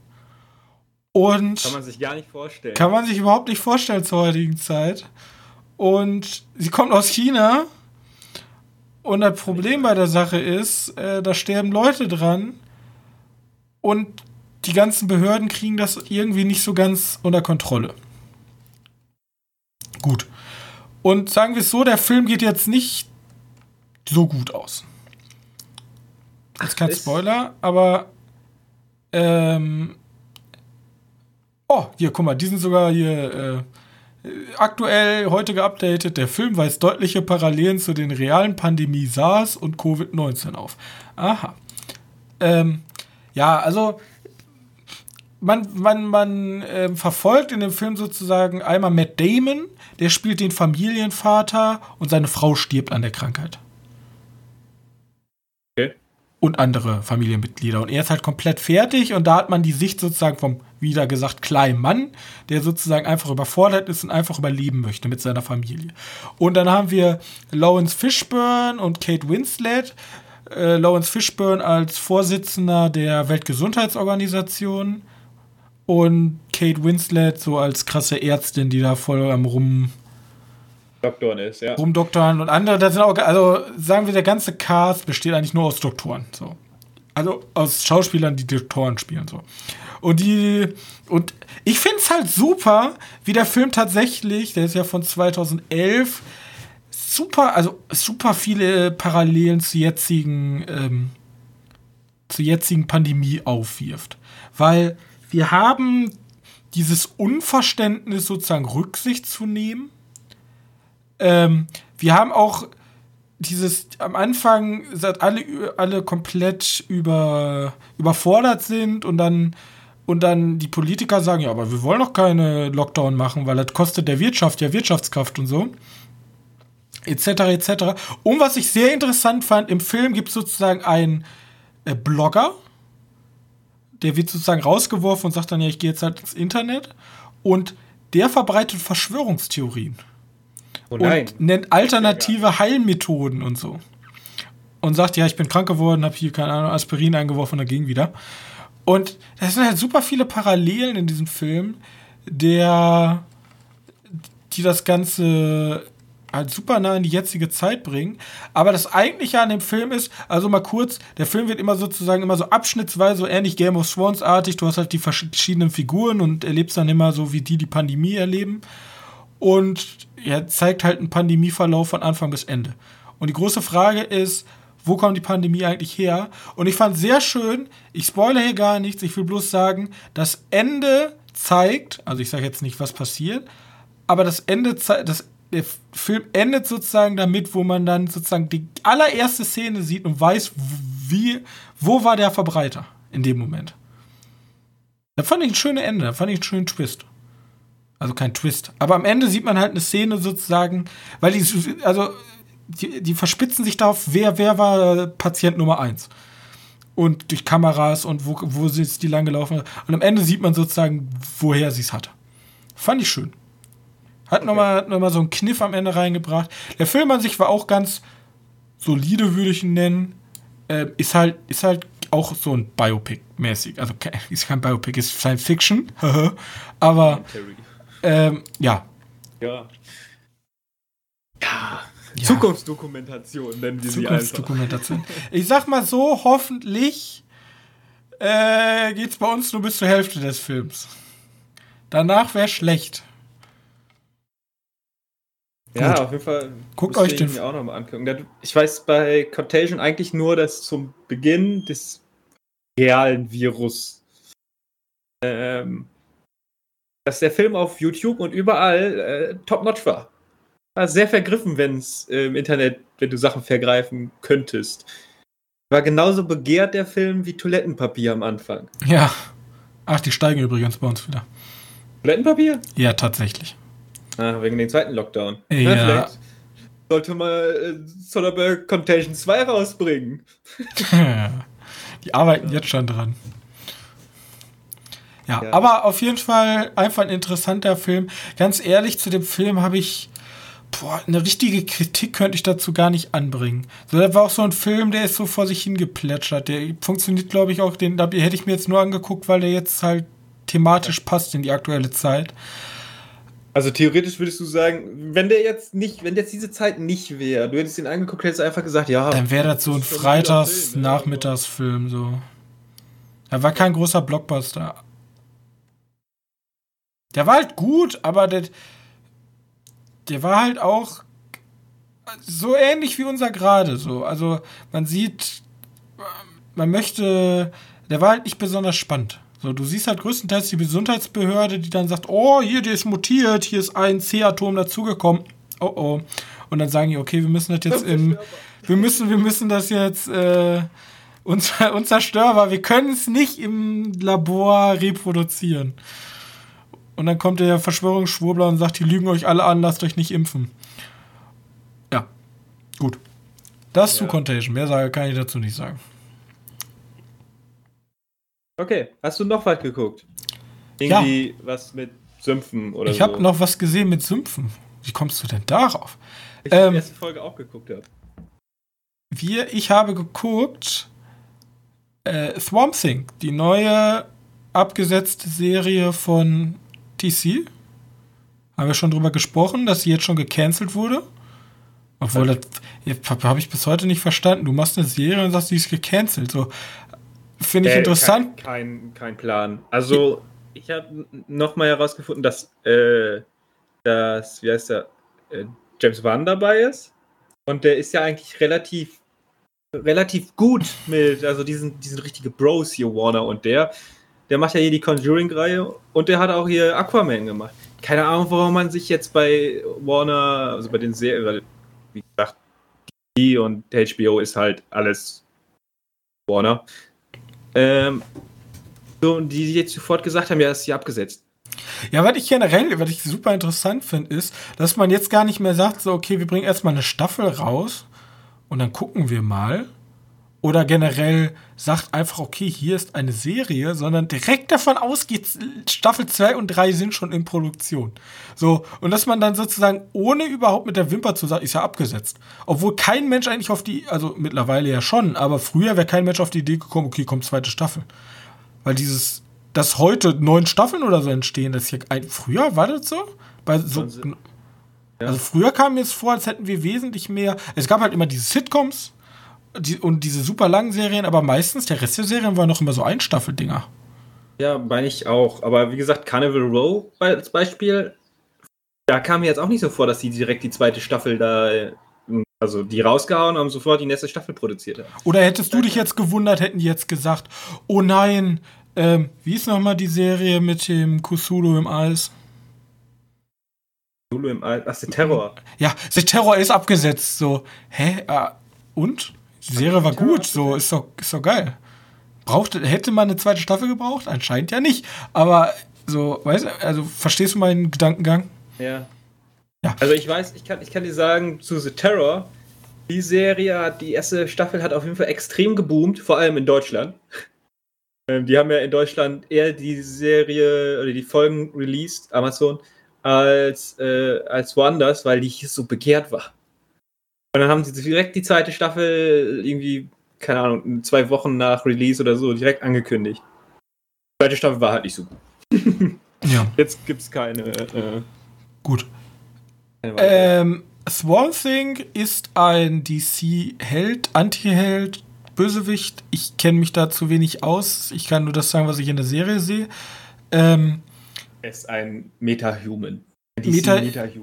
und kann man sich gar nicht vorstellen. Kann man sich überhaupt nicht vorstellen zur heutigen Zeit. Und sie kommt aus China. Und das Problem bei der Sache ist, äh, da sterben Leute dran. Und die ganzen Behörden kriegen das irgendwie nicht so ganz unter Kontrolle. Gut. Und sagen wir es so, der Film geht jetzt nicht so gut aus. Das ist kein Spoiler, aber ähm, Oh, hier, guck mal, die sind sogar hier äh, aktuell heute geupdatet. Der Film weist deutliche Parallelen zu den realen Pandemie SARS und Covid-19 auf. Aha. Ähm, ja, also man, man, man äh, verfolgt in dem Film sozusagen einmal Matt Damon, der spielt den Familienvater und seine Frau stirbt an der Krankheit. Und andere Familienmitglieder. Und er ist halt komplett fertig und da hat man die Sicht sozusagen vom wieder gesagt, kleinen Mann, der sozusagen einfach überfordert ist und einfach überleben möchte mit seiner Familie. Und dann haben wir Lawrence Fishburne und Kate Winslet. Äh, Lawrence Fishburne als Vorsitzender der Weltgesundheitsorganisation und Kate Winslet so als krasse Ärztin, die da voll am rum Doktoren ist, ja. Rumdoktoren und andere, das sind auch, also sagen wir, der ganze Cast besteht eigentlich nur aus Doktoren, so. Also aus Schauspielern, die Doktoren spielen, so. Und die. Und ich finde es halt super, wie der Film tatsächlich, der ist ja von 2011, super, also super viele Parallelen zu jetzigen, ähm, zur jetzigen Pandemie aufwirft. Weil wir haben dieses Unverständnis, sozusagen Rücksicht zu nehmen. Ähm, wir haben auch dieses am Anfang, seit alle, alle komplett über, überfordert sind und dann und dann die Politiker sagen, ja, aber wir wollen doch keine Lockdown machen, weil das kostet der Wirtschaft ja Wirtschaftskraft und so. Etc. etc. Und was ich sehr interessant fand, im Film gibt es sozusagen einen äh, Blogger, der wird sozusagen rausgeworfen und sagt dann, ja, ich gehe jetzt halt ins Internet. Und der verbreitet Verschwörungstheorien. Oh und nennt alternative Heilmethoden und so. und sagt, ja, ich bin krank geworden, habe hier, keine Ahnung, Aspirin eingeworfen und dann ging wieder. Und es sind halt super viele Parallelen in diesem Film, der, die das Ganze halt super nah in die jetzige Zeit bringen. Aber das eigentliche an dem Film ist, also mal kurz, der Film wird immer sozusagen immer so abschnittsweise, so ähnlich Game of Thrones artig. Du hast halt die verschiedenen Figuren und erlebst dann immer so, wie die die Pandemie erleben. Und er zeigt halt einen Pandemieverlauf von Anfang bis Ende. Und die große Frage ist, wo kommt die Pandemie eigentlich her? Und ich fand sehr schön, ich spoilere hier gar nichts, ich will bloß sagen, das Ende zeigt, also ich sage jetzt nicht, was passiert, aber das Ende zeigt, der Film endet sozusagen damit, wo man dann sozusagen die allererste Szene sieht und weiß, wie, wo war der Verbreiter in dem Moment. Da fand ich ein schönes Ende, da fand ich einen schönen Twist. Also kein Twist. Aber am Ende sieht man halt eine Szene sozusagen, weil die, also, die, die verspitzen sich darauf, wer, wer war Patient Nummer 1. Und durch Kameras und wo, wo sind die lang gelaufen. Und am Ende sieht man sozusagen, woher sie es hat. Fand ich schön. Hat okay. nochmal noch mal so einen Kniff am Ende reingebracht. Der Film an sich war auch ganz solide, würde ich ihn nennen. Äh, ist halt, ist halt auch so ein Biopic-mäßig. Also ist kein Biopic, ist Science Fiction. Aber ähm, ja. Ja. Ja. Ja. Zukunftsdokumentation nennen wir Zukunftsdokumentation. Ich sag mal so, hoffentlich äh, geht's bei uns nur bis zur Hälfte des Films. Danach wäre schlecht. Ja, Gut. auf jeden Fall. Guckt euch den mir auch nochmal angucken. Ich weiß bei Contagion eigentlich nur, dass zum Beginn des realen Virus, ähm, dass der Film auf YouTube und überall äh, top-notch war. War sehr vergriffen, wenn es äh, im Internet, wenn du Sachen vergreifen könntest. War genauso begehrt der Film wie Toilettenpapier am Anfang. Ja. Ach, die steigen übrigens bei uns wieder. Toilettenpapier? Ja, tatsächlich. Ah, wegen dem zweiten Lockdown. Ja. Na, vielleicht sollte mal äh, Soderbergh Contagion 2 rausbringen. Die arbeiten ja. jetzt schon dran. Ja, ja, aber auf jeden Fall einfach ein interessanter Film. Ganz ehrlich, zu dem Film habe ich boah, eine richtige Kritik könnte ich dazu gar nicht anbringen. So, das war auch so ein Film, der ist so vor sich hingeplätschert. Der funktioniert, glaube ich, auch, den da hätte ich mir jetzt nur angeguckt, weil der jetzt halt thematisch passt in die aktuelle Zeit. Also theoretisch würdest du sagen, wenn der jetzt nicht, wenn jetzt diese Zeit nicht wäre, du hättest ihn angeguckt, hättest einfach gesagt, ja. Dann wäre das so ein Freitags-Nachmittagsfilm, so. Er war kein großer Blockbuster. Der war halt gut, aber der, der war halt auch so ähnlich wie unser gerade, so. Also man sieht, man möchte, der war halt nicht besonders spannend. So, du siehst halt größtenteils die Gesundheitsbehörde, die dann sagt, oh, hier, der ist mutiert, hier ist ein C-Atom dazugekommen. Oh oh. Und dann sagen die, okay, wir müssen das jetzt im, wir müssen, wir müssen das jetzt äh, unzerstörbar, wir können es nicht im Labor reproduzieren. Und dann kommt der Verschwörungsschwurbler und sagt, die lügen euch alle an, lasst euch nicht impfen. Ja, gut. Das ja. zu Contagion. Mehr kann ich dazu nicht sagen. Okay, hast du noch was geguckt? Irgendwie ja. was mit Sümpfen oder ich so? Ich habe noch was gesehen mit Sümpfen. Wie kommst du denn darauf? Ich ähm, habe die erste Folge auch geguckt. Ja. Wir, ich habe geguckt äh, Swamp Thing, die neue abgesetzte Serie von TC. Haben wir schon drüber gesprochen, dass sie jetzt schon gecancelt wurde? Obwohl, das habe ich bis heute nicht verstanden. Du machst eine Serie und sagst, die ist gecancelt. So, Finde ich äh, interessant. Kein, kein, kein, Plan. Also, ich habe nochmal herausgefunden, dass, äh, dass, wie heißt der, äh, James Wan dabei ist. Und der ist ja eigentlich relativ, relativ gut mit, also diesen, diesen richtige Bros hier, Warner und der. Der macht ja hier die Conjuring-Reihe und der hat auch hier Aquaman gemacht. Keine Ahnung, warum man sich jetzt bei Warner, also bei den Serien, wie gesagt, die und HBO ist halt alles Warner. Ähm, so, die jetzt sofort gesagt haben, ja, ist sie abgesetzt. Ja, was ich generell, was ich super interessant finde, ist, dass man jetzt gar nicht mehr sagt, so, okay, wir bringen erstmal eine Staffel raus und dann gucken wir mal. Oder generell sagt einfach, okay, hier ist eine Serie, sondern direkt davon ausgeht, Staffel 2 und 3 sind schon in Produktion. So, und dass man dann sozusagen, ohne überhaupt mit der Wimper zu sagen, ist ja abgesetzt. Obwohl kein Mensch eigentlich auf die, also mittlerweile ja schon, aber früher wäre kein Mensch auf die Idee gekommen, okay, kommt zweite Staffel. Weil dieses, dass heute neun Staffeln oder so entstehen, das hier, ein, früher war das so? Bei so. Also früher kam mir es vor, als hätten wir wesentlich mehr, es gab halt immer diese Sitcoms, die, und diese super langen Serien, aber meistens der Rest der Serien war noch immer so Einstaffeldinger. Ja, meine ich auch. Aber wie gesagt, Carnival Row als Beispiel, da kam mir jetzt auch nicht so vor, dass die direkt die zweite Staffel da, also die rausgehauen haben, sofort die nächste Staffel produziert haben. Oder hättest du dich jetzt gewundert, hätten die jetzt gesagt, oh nein, ähm, wie ist nochmal die Serie mit dem Kusulu im Eis? Kusulu im Eis, ach, The Terror. Ja, The Terror ist abgesetzt, so, hä, äh, und? Die Serie war gut, so ist doch, ist doch geil. Brauchte, hätte man eine zweite Staffel gebraucht? Anscheinend ja nicht. Aber so, weißt du, also verstehst du meinen Gedankengang? Ja. ja. Also ich weiß, ich kann, ich kann dir sagen, zu The Terror, die Serie hat, die erste Staffel hat auf jeden Fall extrem geboomt, vor allem in Deutschland. Ähm, die haben ja in Deutschland eher die Serie oder die Folgen released, Amazon, als, äh, als woanders, weil die hier so begehrt war. Und dann haben sie direkt die zweite Staffel irgendwie, keine Ahnung, zwei Wochen nach Release oder so direkt angekündigt. Die zweite Staffel war halt nicht so gut. ja. Jetzt gibt es keine. Äh, gut. Keine ähm, Swan Thing ist ein DC-Held, Anti-Held, Bösewicht. Ich kenne mich da zu wenig aus. Ich kann nur das sagen, was ich in der Serie sehe. Ähm, er ist ein Meta-Human. Meta,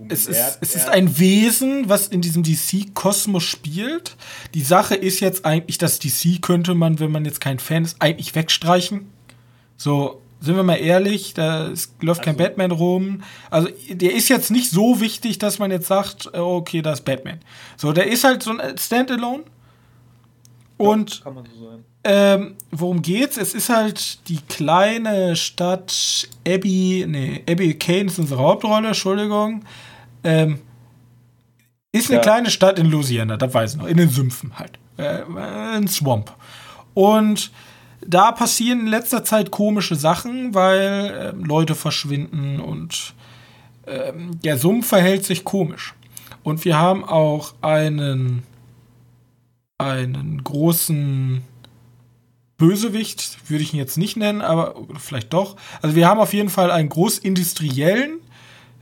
es, ist, es ist ein Wesen, was in diesem DC-Kosmos spielt. Die Sache ist jetzt eigentlich, dass DC könnte man, wenn man jetzt kein Fan ist, eigentlich wegstreichen. So, sind wir mal ehrlich, da läuft kein also, Batman rum. Also, der ist jetzt nicht so wichtig, dass man jetzt sagt, äh, okay, da ist Batman. So, der ist halt so ein Standalone. Und kann man so sein. Ähm, worum geht's? Es ist halt die kleine Stadt Abby, nee, Abby Kane ist unsere Hauptrolle, Entschuldigung. Ähm, ist eine ja. kleine Stadt in Louisiana, da weiß ich noch, in den Sümpfen halt. Äh, ein Swamp. Und da passieren in letzter Zeit komische Sachen, weil äh, Leute verschwinden und äh, der Sumpf verhält sich komisch. Und wir haben auch einen, einen großen Bösewicht, würde ich ihn jetzt nicht nennen, aber vielleicht doch. Also wir haben auf jeden Fall einen Großindustriellen,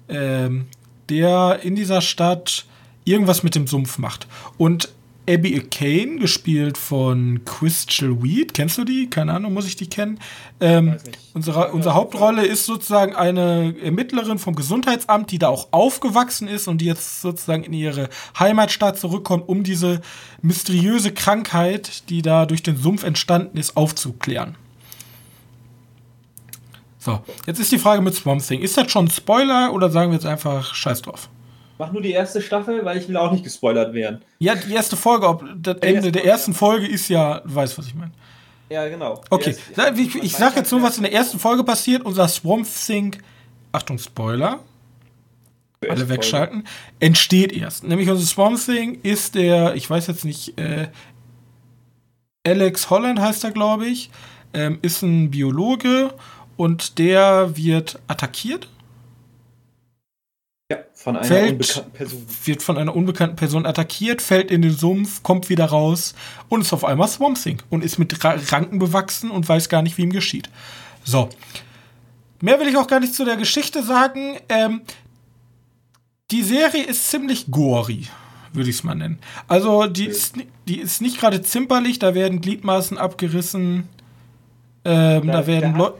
ähm, der in dieser Stadt irgendwas mit dem Sumpf macht. Und Abby Kane, gespielt von Crystal Weed. Kennst du die? Keine Ahnung, muss ich die kennen? Ähm, unsere, unsere Hauptrolle ist sozusagen eine Ermittlerin vom Gesundheitsamt, die da auch aufgewachsen ist und die jetzt sozusagen in ihre Heimatstadt zurückkommt, um diese mysteriöse Krankheit, die da durch den Sumpf entstanden ist, aufzuklären. So, jetzt ist die Frage mit Swamp Thing. Ist das schon ein Spoiler oder sagen wir jetzt einfach Scheiß drauf? Mach nur die erste Staffel, weil ich will auch nicht gespoilert werden. Ja, die erste Folge, ob das die Ende der ersten Folge ist ja, du weißt, was ich meine. Ja, genau. Okay, erste, ich, ich, ich sag jetzt nur, was in der ersten Folge passiert. Unser Swamp Thing, Achtung, Spoiler. Alle wegschalten. Entsteht erst. Nämlich unser Swamp Thing ist der, ich weiß jetzt nicht, äh, Alex Holland heißt er, glaube ich, ähm, ist ein Biologe und der wird attackiert ja, von einer fällt, unbekannten Person. Wird von einer unbekannten Person attackiert, fällt in den Sumpf, kommt wieder raus und ist auf einmal Swamp Thing und ist mit Ranken bewachsen und weiß gar nicht, wie ihm geschieht. So. Mehr will ich auch gar nicht zu der Geschichte sagen. Ähm, die Serie ist ziemlich gory, würde ich es mal nennen. Also, die, okay. ist, die ist nicht gerade zimperlich, da werden Gliedmaßen abgerissen. Ähm, da, da, werden Leute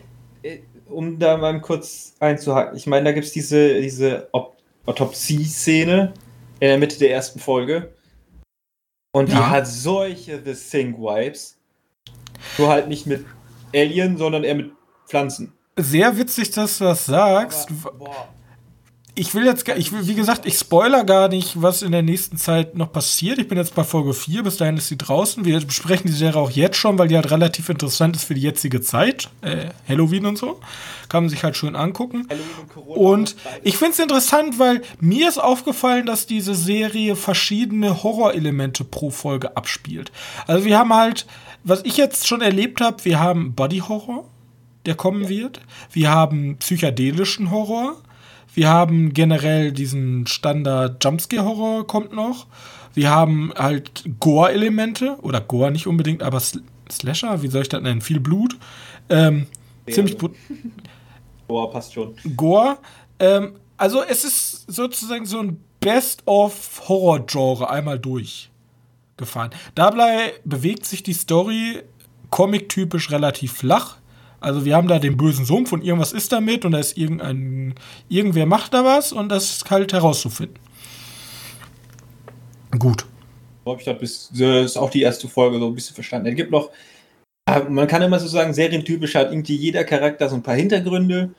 um da mal kurz einzuhaken, ich meine, da gibt es diese, diese Autopsie-Szene in der Mitte der ersten Folge. Und die ja. hat solche The Thing-Vibes. Nur halt nicht mit Alien, sondern eher mit Pflanzen. Sehr witzig, dass du das sagst. Aber, ich will jetzt, ich will, wie gesagt, ich spoiler gar nicht, was in der nächsten Zeit noch passiert. Ich bin jetzt bei Folge 4, bis dahin ist sie draußen. Wir besprechen die Serie auch jetzt schon, weil die halt relativ interessant ist für die jetzige Zeit. Äh, Halloween und so. Kann man sich halt schön angucken. Und, und ich finde es interessant, weil mir ist aufgefallen, dass diese Serie verschiedene Horrorelemente pro Folge abspielt. Also wir haben halt, was ich jetzt schon erlebt habe, wir haben Body Horror, der kommen ja. wird. Wir haben psychedelischen Horror wir haben generell diesen Standard Jumpscare-Horror kommt noch. Wir haben halt Gore-Elemente. Oder Gore nicht unbedingt, aber Slasher, wie soll ich das nennen? Viel Blut. Ähm, ziemlich. Gore passt schon. Gore. Ähm, also es ist sozusagen so ein Best-of-Horror-Genre einmal durchgefahren. Dabei bewegt sich die Story comic-typisch relativ flach. Also wir haben da den bösen Sumpf und irgendwas ist damit und da ist irgendein, irgendwer macht da was und das ist halt herauszufinden. Gut. Ich habe bis, das ist auch die erste Folge so ein bisschen verstanden. Es gibt noch, man kann immer so sagen, serientypisch hat irgendwie jeder Charakter so ein paar Hintergründe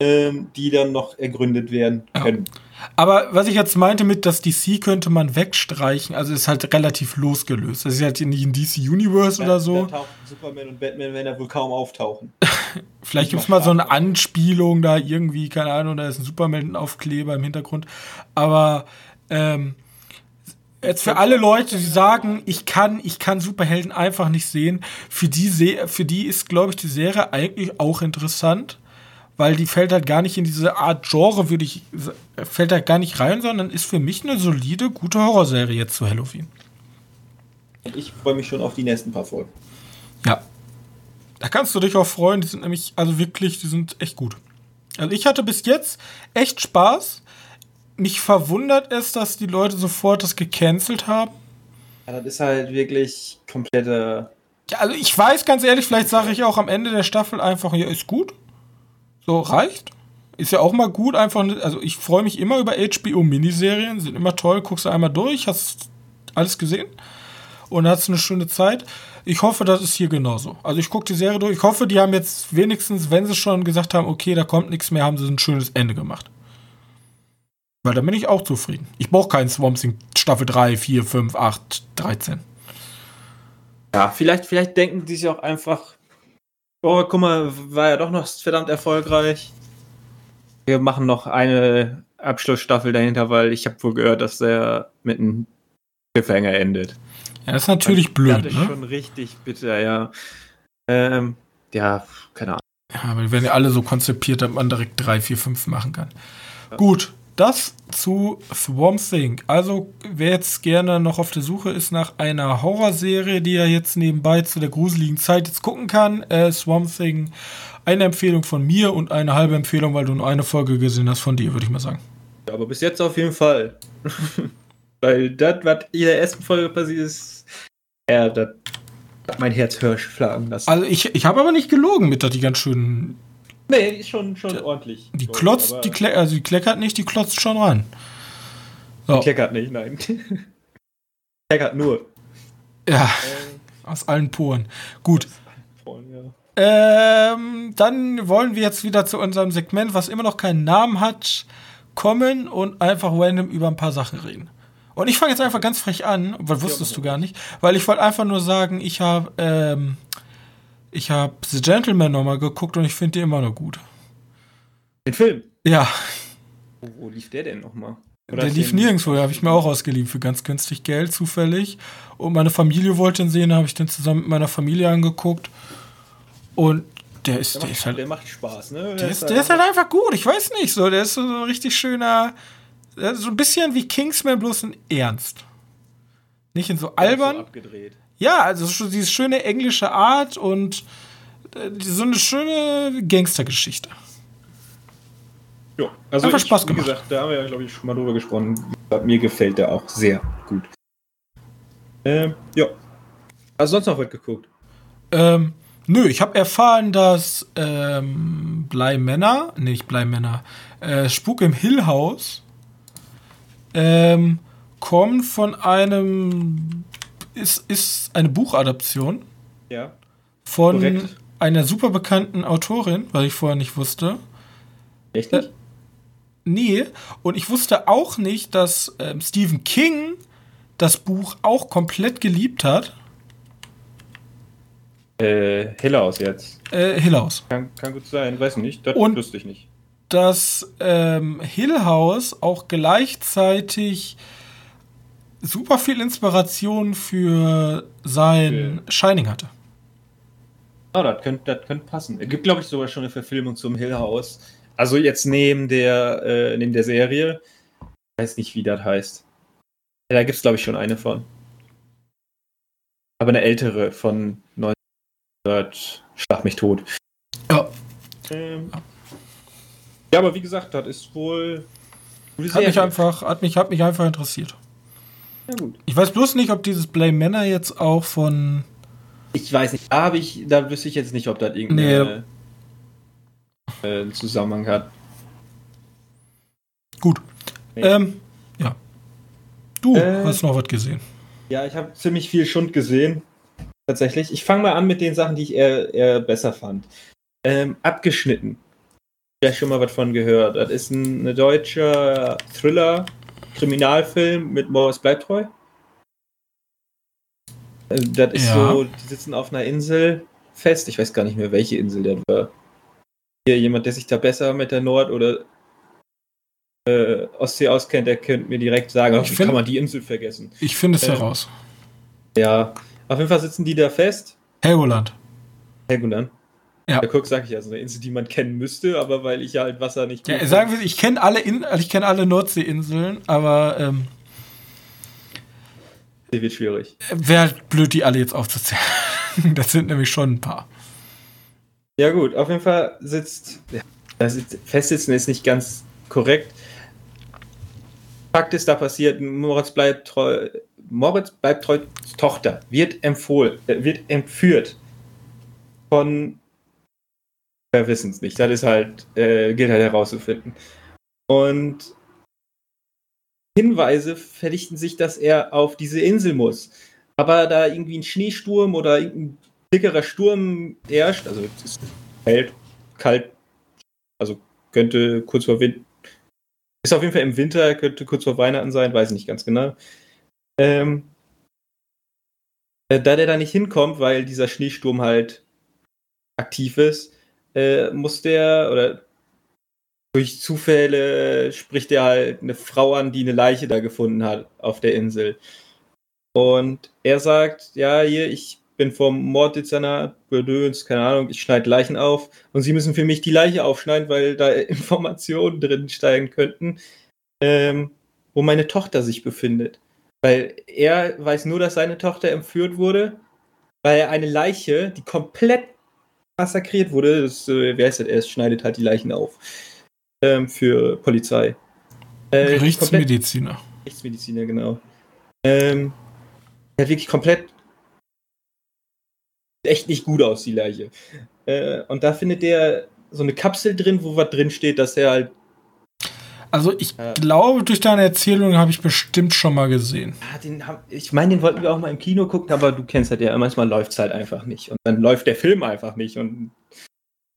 ähm, die dann noch ergründet werden können. Ja. Aber was ich jetzt meinte mit, dass DC könnte man wegstreichen, also ist halt relativ losgelöst. Das ist halt nicht in DC Universe ja, oder so. Da tauchen Superman und Batman werden ja wohl kaum auftauchen. Vielleicht gibt es mal so eine Anspielung da irgendwie, keine Ahnung, da ist ein Superman-Aufkleber im Hintergrund. Aber ähm, jetzt für alle Leute, die sagen, ich kann, ich kann Superhelden einfach nicht sehen, für die, für die ist, glaube ich, die Serie eigentlich auch interessant weil die fällt halt gar nicht in diese Art Genre, würde ich, fällt halt gar nicht rein, sondern ist für mich eine solide, gute Horrorserie jetzt zu Halloween. Ich freue mich schon auf die nächsten paar Folgen. Ja. Da kannst du dich auch freuen, die sind nämlich, also wirklich, die sind echt gut. Also ich hatte bis jetzt echt Spaß. Mich verwundert es, dass die Leute sofort das gecancelt haben. Ja, das ist halt wirklich komplette. Ja, also ich weiß ganz ehrlich, vielleicht sage ich auch am Ende der Staffel einfach, ja, ist gut. So, reicht. Ist ja auch mal gut, einfach. Also, ich freue mich immer über HBO-Miniserien, sind immer toll. Guckst du einmal durch, hast alles gesehen und hast eine schöne Zeit. Ich hoffe, das ist hier genauso. Also, ich gucke die Serie durch. Ich hoffe, die haben jetzt wenigstens, wenn sie schon gesagt haben, okay, da kommt nichts mehr, haben sie ein schönes Ende gemacht. Weil dann bin ich auch zufrieden. Ich brauche keinen Swamp Thing Staffel 3, 4, 5, 8, 13. Ja, vielleicht, vielleicht denken die sich auch einfach, oh, guck mal, war ja doch noch verdammt erfolgreich. Wir machen noch eine Abschlussstaffel dahinter, weil ich habe wohl gehört, dass der mit einem Cliffhanger endet. Ja, das ist natürlich blöd. Das ist ne? schon richtig bitter, ja. Ähm, ja, keine Ahnung. Ja, aber die werden ja alle so konzipiert, dass man direkt 3, 4, 5 machen kann. Ja. Gut, das zu Swamp Thing. Also, wer jetzt gerne noch auf der Suche ist nach einer Horrorserie, die er jetzt nebenbei zu der gruseligen Zeit jetzt gucken kann, äh, Swamp Thing. Eine Empfehlung von mir und eine halbe Empfehlung, weil du nur eine Folge gesehen hast von dir, würde ich mal sagen. Ja, aber bis jetzt auf jeden Fall. weil das, was in der ersten Folge passiert ist, ja, das hat mein Herz höher schlagen lassen. Also, ich, ich habe aber nicht gelogen mit, dass die ganz schön Nee, die ist schon, schon ordentlich. Die klotzt, die, kle also die kleckert nicht, die klotzt schon ran. So. Die kleckert nicht, nein. kleckert nur. Ja, äh, aus allen Poren. Gut. Poren, ja. ähm, dann wollen wir jetzt wieder zu unserem Segment, was immer noch keinen Namen hat, kommen und einfach random über ein paar Sachen reden. Und ich fange jetzt einfach ganz frech an, weil wusstest du gar nicht, weil ich wollte einfach nur sagen, ich habe ähm, ich habe The Gentleman nochmal geguckt und ich finde den immer noch gut. Den Film? Ja. Wo, wo lief der denn nochmal? Der lief nirgendwo, habe ich mir auch ausgeliehen für ganz günstig Geld, zufällig. Und meine Familie wollte ihn sehen, habe ich den zusammen mit meiner Familie angeguckt. Und der ist, der, der macht, ist halt. Der macht Spaß, ne? Der, der ist, der ist halt einfach gut, ich weiß nicht so. Der ist so ein richtig schöner. So ein bisschen wie Kingsman, bloß in Ernst. Nicht in so albern. So abgedreht. Ja, also schon diese schöne englische Art und äh, so eine schöne Gangstergeschichte. Ja, also Einfach ich, Spaß gemacht. Wie gesagt, da haben wir ja, glaube ich, schon mal drüber gesprochen. Mir gefällt der auch sehr gut. Ähm, ja. Hast du sonst noch was geguckt? Ähm, nö, ich habe erfahren, dass ähm, Bleimänner, nee, nicht Bleimänner, äh, Spuk im Hill House ähm, kommt von einem ist, ist eine Buchadaption. Ja. Von Korrekt. einer super bekannten Autorin, weil ich vorher nicht wusste. Echt nicht? Nee, und ich wusste auch nicht, dass ähm, Stephen King das Buch auch komplett geliebt hat. Äh, Hillaus jetzt. Äh, Hillaus. Kann, kann gut sein, weiß nicht. Das Und- wüsste ich nicht. Dass ähm, Hill House auch gleichzeitig super viel Inspiration für sein Shining hatte. Oh, das könnte das könnt passen. Es gibt, glaube ich, sogar schon eine Verfilmung zum Hill House. Also jetzt neben der, äh, neben der Serie. Ich weiß nicht, wie das heißt. Da gibt es, glaube ich, schon eine von. Aber eine ältere von 1900. Schlag mich tot. Ja. Ähm, ja, aber wie gesagt, das ist wohl. Hat mich einfach, hat mich, hat mich einfach interessiert. Ja, gut. Ich weiß bloß nicht, ob dieses Blame Manor jetzt auch von. Ich weiß nicht. Da, hab ich, da wüsste ich jetzt nicht, ob das irgendeinen äh, Zusammenhang hat. Gut. Nee. Ähm, ja. Du Äh. hast noch was gesehen. Ja, ich habe ziemlich viel Schund gesehen. Tatsächlich. Ich fange mal an mit den Sachen, die ich eher, eher besser fand. Ähm, abgeschnitten. Vielleicht schon mal was von gehört. Das ist ein, ein deutscher Thriller, Kriminalfilm mit Moritz Bleibtreu. Äh, Das ist Ja. so, die sitzen auf einer Insel fest. Ich weiß gar nicht mehr, welche Insel das war. Hier jemand, der sich da besser mit der Nord- oder äh, Ostsee auskennt, der könnte mir direkt sagen, Ich find- kann man die Insel vergessen? Ich finde es äh, heraus. Ja, auf jeden Fall sitzen die da fest. Helgoland. Helgoland. Ja. Ja, guck, sag ich ja, so eine Insel, die man kennen müsste, aber weil ich ja halt Wasser nicht Ja, gut sagen wir, ich kenne alle, In also ich kenne alle Nordseeinseln, aber ähm, finde, wird schwierig. wäre halt blöd, die alle jetzt aufzuzählen. das sind nämlich schon ein paar. Ja, gut, auf jeden Fall sitzt. Ja, sitzt festsitzen ist nicht ganz korrekt. Fakt ist, da passiert, Moritz bleibt treu. Moritz bleibt treu. Tochter wird empfohlen, äh, wird entführt von. Wir wissen es nicht. Das ist halt, äh, gilt halt herauszufinden. Und Hinweise verdichten sich, dass er auf diese Insel muss. Aber da irgendwie ein Schneesturm oder irgendein dickerer Sturm herrscht, also es ist kalt, kalt, also könnte kurz vor Winter, ist auf jeden Fall im Winter, könnte kurz vor Weihnachten sein, weiß ich nicht ganz genau. Ähm, äh, da der da nicht hinkommt, weil dieser Schneesturm halt aktiv ist, äh, muss der oder durch Zufälle spricht er halt eine Frau an, die eine Leiche da gefunden hat auf der Insel. Und er sagt, ja, hier, ich bin vom Morddezernat, Bedöns, keine Ahnung, ich schneide Leichen auf und sie müssen für mich die Leiche aufschneiden, weil da Informationen drin steigen könnten, ähm, wo meine Tochter sich befindet. Weil er weiß nur, dass seine Tochter entführt wurde, weil er eine Leiche, die komplett massakriert wurde, das, äh, wer ist das, er schneidet halt die Leichen auf ähm, für Polizei. Äh, Gerichtsmediziner. Rechtsmediziner, genau. Ähm, hat wirklich komplett echt nicht gut aus, die Leiche. Äh, und da findet der so eine Kapsel drin, wo was drin steht, dass er halt. Also ich Ja. glaube, durch deine Erzählung habe ich bestimmt schon mal gesehen. Ah, den hab, ich meine, den wollten wir auch mal im Kino gucken, aber du kennst halt ja, manchmal läuft es halt einfach nicht. Und dann läuft der Film einfach nicht. Und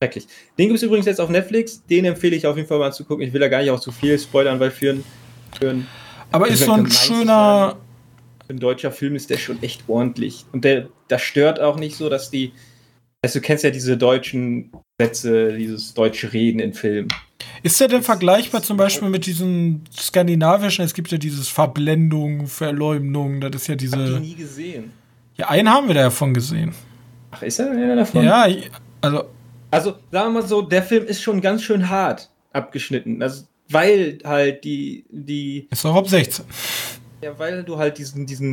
schrecklich. Den gibt es übrigens jetzt auf Netflix. Den empfehle ich auf jeden Fall mal zu gucken. Ich will da gar nicht auch zu viel spoilern, weil für ein Aber ist so ein schöner. ein deutscher Film ist der schon echt ordentlich. Und der, das stört auch nicht so, dass die. Also du kennst ja diese deutschen Sätze, dieses deutsche Reden in Filmen. Ist der denn vergleichbar zum Beispiel mit diesen skandinavischen? Es gibt ja dieses Verblendung, Verleumdung, das ist ja Hab die diese. nie gesehen. Ja, einen haben wir da davon gesehen. Ach, ist er einer davon? Ja, ich- also Also, sagen wir mal so, der Film ist schon ganz schön hart abgeschnitten. Also, weil halt die, die, ist doch ab 16. ja, weil du halt diesen, diesen,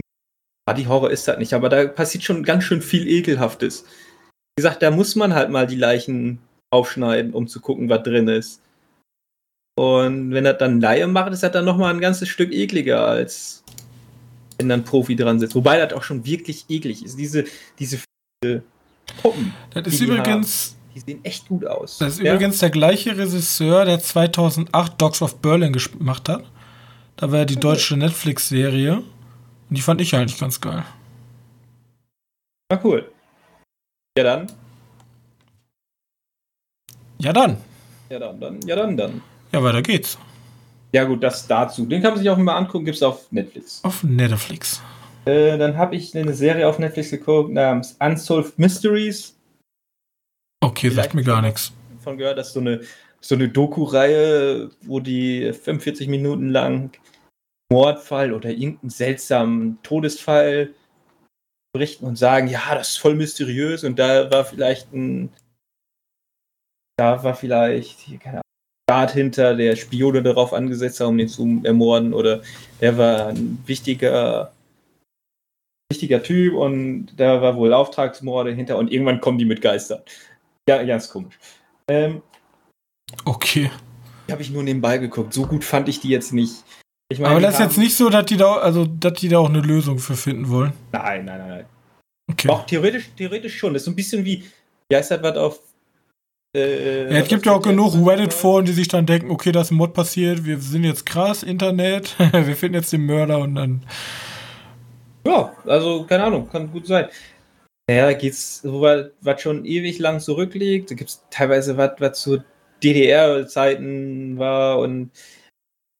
Body Horror ist das nicht, aber da passiert schon ganz schön viel Ekelhaftes. Wie gesagt, da muss man halt mal die Leichen aufschneiden, um zu gucken, was drin ist. Und wenn das dann Laie macht, ist das dann nochmal ein ganzes Stück ekliger, als wenn dann Profi dran sitzt. Wobei das auch schon wirklich eklig ist. Diese, diese Puppen, Das ist Die übrigens, die sehen echt gut aus. das ist Ja? übrigens der gleiche Regisseur, der 2008 Dogs of Berlin gemacht hat. Da war ja die deutsche Netflix-Serie. Und die fand ich eigentlich ganz geil. Na cool. Ja dann. Ja, dann. Ja dann, dann. Ja dann, dann. Ja, weiter geht's. Ja, gut, das dazu. Den kann man sich auch mal angucken, gibt es auf Netflix. Auf Netflix. Äh, dann habe ich eine Serie auf Netflix geguckt namens Unsolved Mysteries. Okay, sagt mir gar nichts. Von gehört, das ist so eine, so eine Doku-Reihe, wo die 45 Minuten lang Mordfall oder irgendeinen seltsamen Todesfall berichten und sagen, ja, das ist voll mysteriös und da war vielleicht ein, da war vielleicht, keine Ahnung, Staat hinter, der Spione darauf angesetzt hat, um den zu ermorden oder der war ein wichtiger, wichtiger Typ und da war wohl Auftragsmorde hinter und irgendwann kommen die mit Geistern. Ja, ganz komisch. Ähm, okay. Habe ich nur nebenbei geguckt. So gut fand ich die jetzt nicht. Ich meine, Aber das ist jetzt nicht so, dass die da, also, dass die da auch eine Lösung für finden wollen. Nein, nein, nein, nein. Okay. Auch theoretisch, theoretisch schon. Das ist so ein bisschen wie, wie heißt das was auf. Äh, ja, es gibt ja auch genug Reddit-Foren, die sich dann denken, okay, da ist ein Mod passiert, wir sind jetzt krass, Internet, wir finden jetzt den Mörder und dann. Ja, also, keine Ahnung, kann gut sein. Ja, da geht's, was schon ewig lang zurückliegt. Da gibt es teilweise was, was zu DDR-Zeiten war und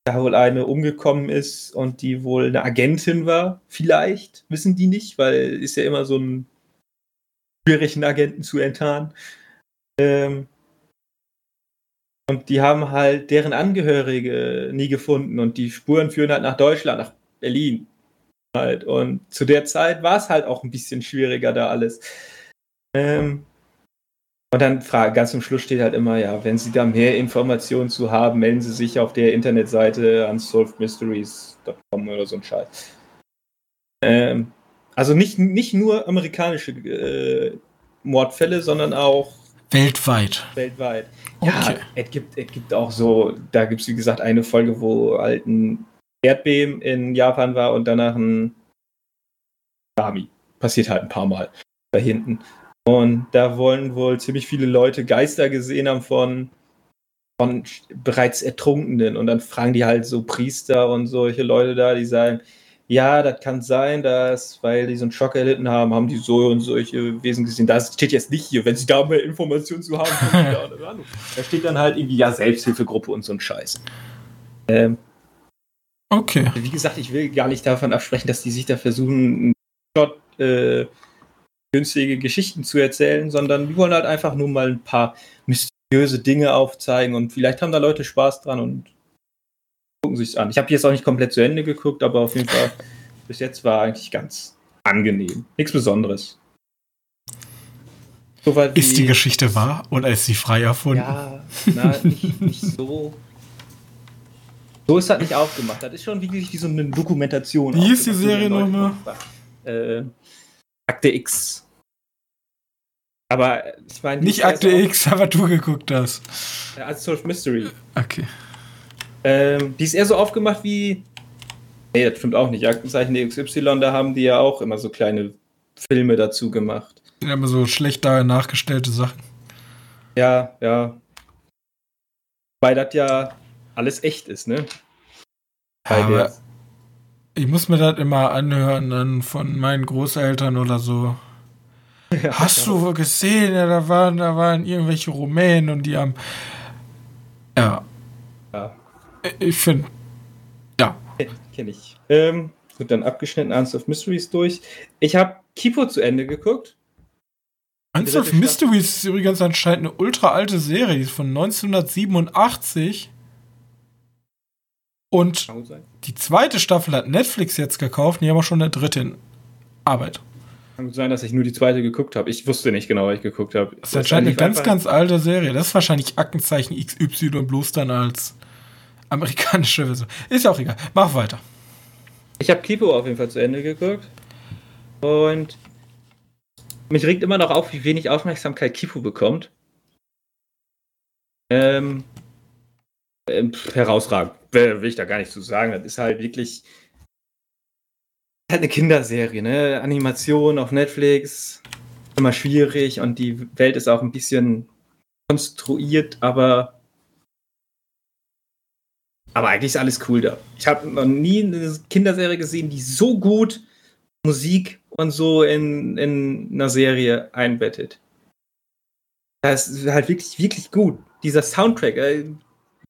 da wohl eine umgekommen ist und die wohl eine Agentin war. Vielleicht, wissen die nicht, weil ist ja immer so ein schwierigen Agenten zu enttarnen. Ähm, und die haben halt deren Angehörige nie gefunden und die Spuren führen halt nach Deutschland, nach Berlin. Halt. Und zu der Zeit war es halt auch ein bisschen schwieriger da alles. Ähm, und dann ganz zum Schluss steht halt immer, ja, wenn Sie da mehr Informationen zu haben, melden Sie sich auf der Internetseite unsolvedmysteries.com oder so ein Scheiß. Ähm, also nicht, nicht nur amerikanische äh, Mordfälle, sondern auch weltweit. Weltweit. Ja, okay. es gibt, es gibt auch so, da gibt es wie gesagt eine Folge, wo halt ein Erdbeben in Japan war und danach ein Tsunami. Passiert halt ein paar Mal da hinten. Und da wollen wohl ziemlich viele Leute Geister gesehen haben von, von bereits Ertrunkenen. Und dann fragen die halt so Priester und solche Leute da, die sagen, ja, das kann sein, dass, weil die so einen Schock erlitten haben, haben die so und solche Wesen gesehen. Das steht jetzt nicht hier. Wenn sie da mehr Informationen zu haben, da, da steht dann halt irgendwie, ja, Selbsthilfegruppe und so ein Scheiß. Ähm, okay. Wie gesagt, ich will gar nicht davon absprechen, dass die sich da versuchen, einen Shot äh, günstige Geschichten zu erzählen, sondern die wollen halt einfach nur mal ein paar mysteriöse Dinge aufzeigen und vielleicht haben da Leute Spaß dran und gucken sich an. Ich habe jetzt auch nicht komplett zu Ende geguckt, aber auf jeden Fall bis jetzt war eigentlich ganz angenehm. Nichts Besonderes. Soweit ist die Geschichte wahr oder ist sie frei erfunden? Ja, na, nicht, nicht so. So ist das nicht aufgemacht. Das ist schon wirklich wie so eine Dokumentation. Wie ist die Serie nochmal? Äh, Akte X. Aber ich meine. Nicht Akte X, aber du geguckt hast. Ja, Unsolved Mystery. Okay. Ähm, die ist eher so aufgemacht wie. Nee, das stimmt auch nicht. Aktenzeichen XY, da haben die ja auch immer so kleine Filme dazu gemacht. Ja, immer so schlecht da nachgestellte Sachen. Ja, ja. Weil das ja alles echt ist, ne? Ja, aber ich muss mir das immer anhören dann von meinen Großeltern oder so. Ja, Hast du wohl gesehen? Ja, da waren, da waren irgendwelche Rumänen und die haben. Ja. ja. Ich finde. Ja. Kenne ich. Ähm, gut, dann abgeschnitten Answer of Mysteries durch. Ich habe Kipo zu Ende geguckt. Answer of Mysteries ist übrigens anscheinend eine ultra alte Serie, die ist von 1987. Und die zweite Staffel hat Netflix jetzt gekauft, die haben auch schon eine dritte in Arbeit. Kann sein, dass ich nur die zweite geguckt habe. Ich wusste nicht genau, was ich geguckt habe. Das ist anscheinend eine ganz, ganz alte Serie. Das ist wahrscheinlich Aktenzeichen XY bloß dann als amerikanische Version. Ist ja auch egal. Mach weiter. Ich habe Kipo auf jeden Fall zu Ende geguckt. Und mich regt immer noch auf, wie wenig Aufmerksamkeit Kipo bekommt. Ähm, ähm, herausragend. Will, ich da gar nicht zu sagen. Das ist halt wirklich halt eine Kinderserie, ne? Animation auf Netflix. Immer schwierig und die Welt ist auch ein bisschen konstruiert, aber aber eigentlich ist alles cool da. Ich habe noch nie eine Kinderserie gesehen, die so gut Musik und so in, in einer Serie einbettet. Das ist halt wirklich, wirklich gut. Dieser Soundtrack, äh,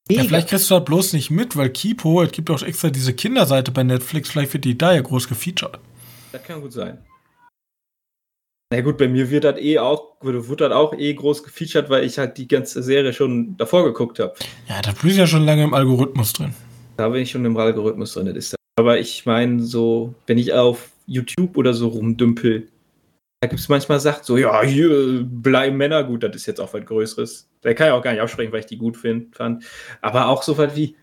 Ja, vielleicht kriegst du das bloß nicht mit, weil Kipo, es gibt auch extra diese Kinderseite bei Netflix, vielleicht wird die da ja groß gefeatured. Das kann gut sein. Na gut, bei mir wird das eh auch, wird das auch eh groß gefeatured, weil ich halt die ganze Serie schon davor geguckt habe. Ja, da bist ja schon lange im Algorithmus drin. Da bin ich schon im Algorithmus drin, das ist das. Aber ich meine, so, wenn ich auf YouTube oder so rumdümpel, da gibt es manchmal Sachen so, ja, hier bleiben Männer gut, das ist jetzt auch was Größeres. Da kann ich auch gar nicht aussprechen, weil ich die gut find, fand. Aber auch so was wie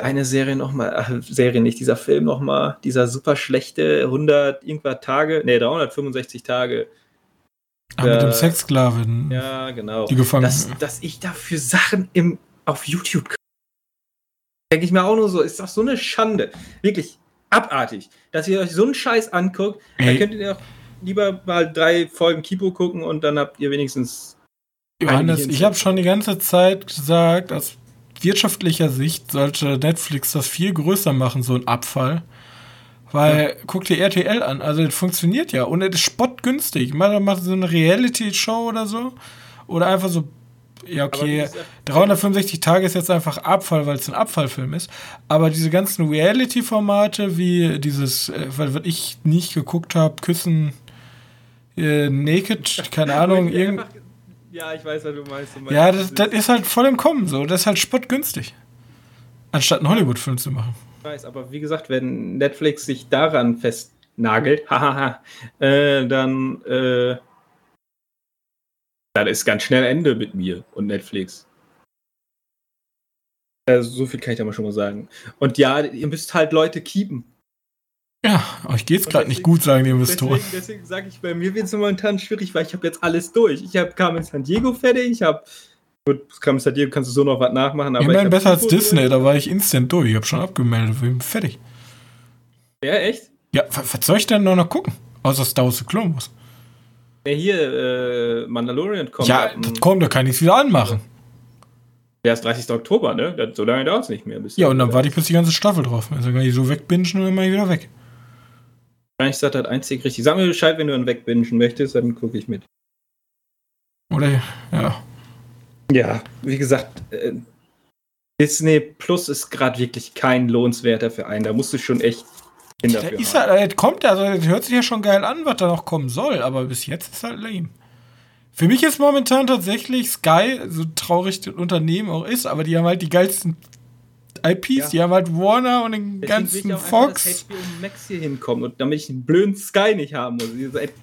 eine Serie nochmal, äh, Serie nicht, dieser Film nochmal, dieser super schlechte 100 irgendwas Tage, nee, 365 Tage. Ah, mit dem Sexsklaven. Ja, genau. Die gefangen. Dass, dass ich dafür Sachen im, auf YouTube denke ich mir auch nur so, ist doch so eine Schande. Wirklich abartig, dass ihr euch so einen Scheiß anguckt. Ey. Dann könnt ihr doch lieber mal drei Folgen Kipo gucken und dann habt ihr wenigstens. Johannes, ich habe schon die ganze Zeit gesagt, aus wirtschaftlicher Sicht sollte Netflix das viel größer machen, so ein Abfall. Weil, guck dir RTL an, also das funktioniert ja und es ist spottgünstig. Mal macht so eine Reality-Show oder so. Oder einfach so, ja, okay, gesagt- 365 Tage ist jetzt einfach Abfall, weil es ein Abfallfilm ist. Aber diese ganzen Reality-Formate, wie dieses, äh, weil was ich nicht geguckt habe, Küssen, äh, Naked, keine Ahnung, irgend. Ja, ich weiß, was du meinst. Du meinst Ja, das, das ist halt voll im Kommen so. Das ist halt spottgünstig. Anstatt einen Hollywood-Film zu machen. Ich weiß, aber wie gesagt, wenn Netflix sich daran festnagelt, hahaha, äh, dann, äh, dann ist ganz schnell Ende mit mir und Netflix. Also, so viel kann ich da mal schon mal sagen. Und ja, ihr müsst halt Leute keepen. Ja, euch geht's Und gerade nicht gut, sagen die Investoren. Deswegen, deswegen sage ich, bei mir wird es momentan schwierig, weil ich habe jetzt alles durch. Ich habe Carmen San Diego fertig, ich habe gut, Carmen San Diego kannst du so noch was nachmachen, aber ich hab besser als Disney, durch. da war ich instant durch. Ich hab schon abgemeldet, bin fertig. Ja, echt? Ja, wa- was soll ich denn noch, noch gucken? Außer Star Wars The Clone Wars. Ja, hier, äh, Mandalorian kommt. Ja, das kommt, da kann ich's wieder anmachen. Der ist 30. Oktober, ne? So lange dauert es nicht mehr. Ja, und dann warte ich, bis die ganze Staffel drauf ist. Dann kann ich so wegbingen und dann ich wieder weg. Wahrscheinlich sagt das einzig richtig. Sag mir Bescheid, wenn du dann wegbingen möchtest, dann gucke ich mit. Oder, ja. Ja, wie gesagt, äh, Disney Plus ist gerade wirklich kein lohnenswerter für einen. Da musst du schon echt hin Der dafür ist haben. halt, das kommt, also, das hört sich ja schon geil an, was da noch kommen soll, aber bis jetzt ist halt lame. Für mich ist momentan tatsächlich Sky, so traurig das Unternehmen auch ist, aber die haben halt die geilsten IPs, Ja. die haben halt Warner und den Deswegen will ganzen ich auch einfach, Fox. dass HBO Max hier hinkommt und damit ich einen blöden Sky nicht haben muss.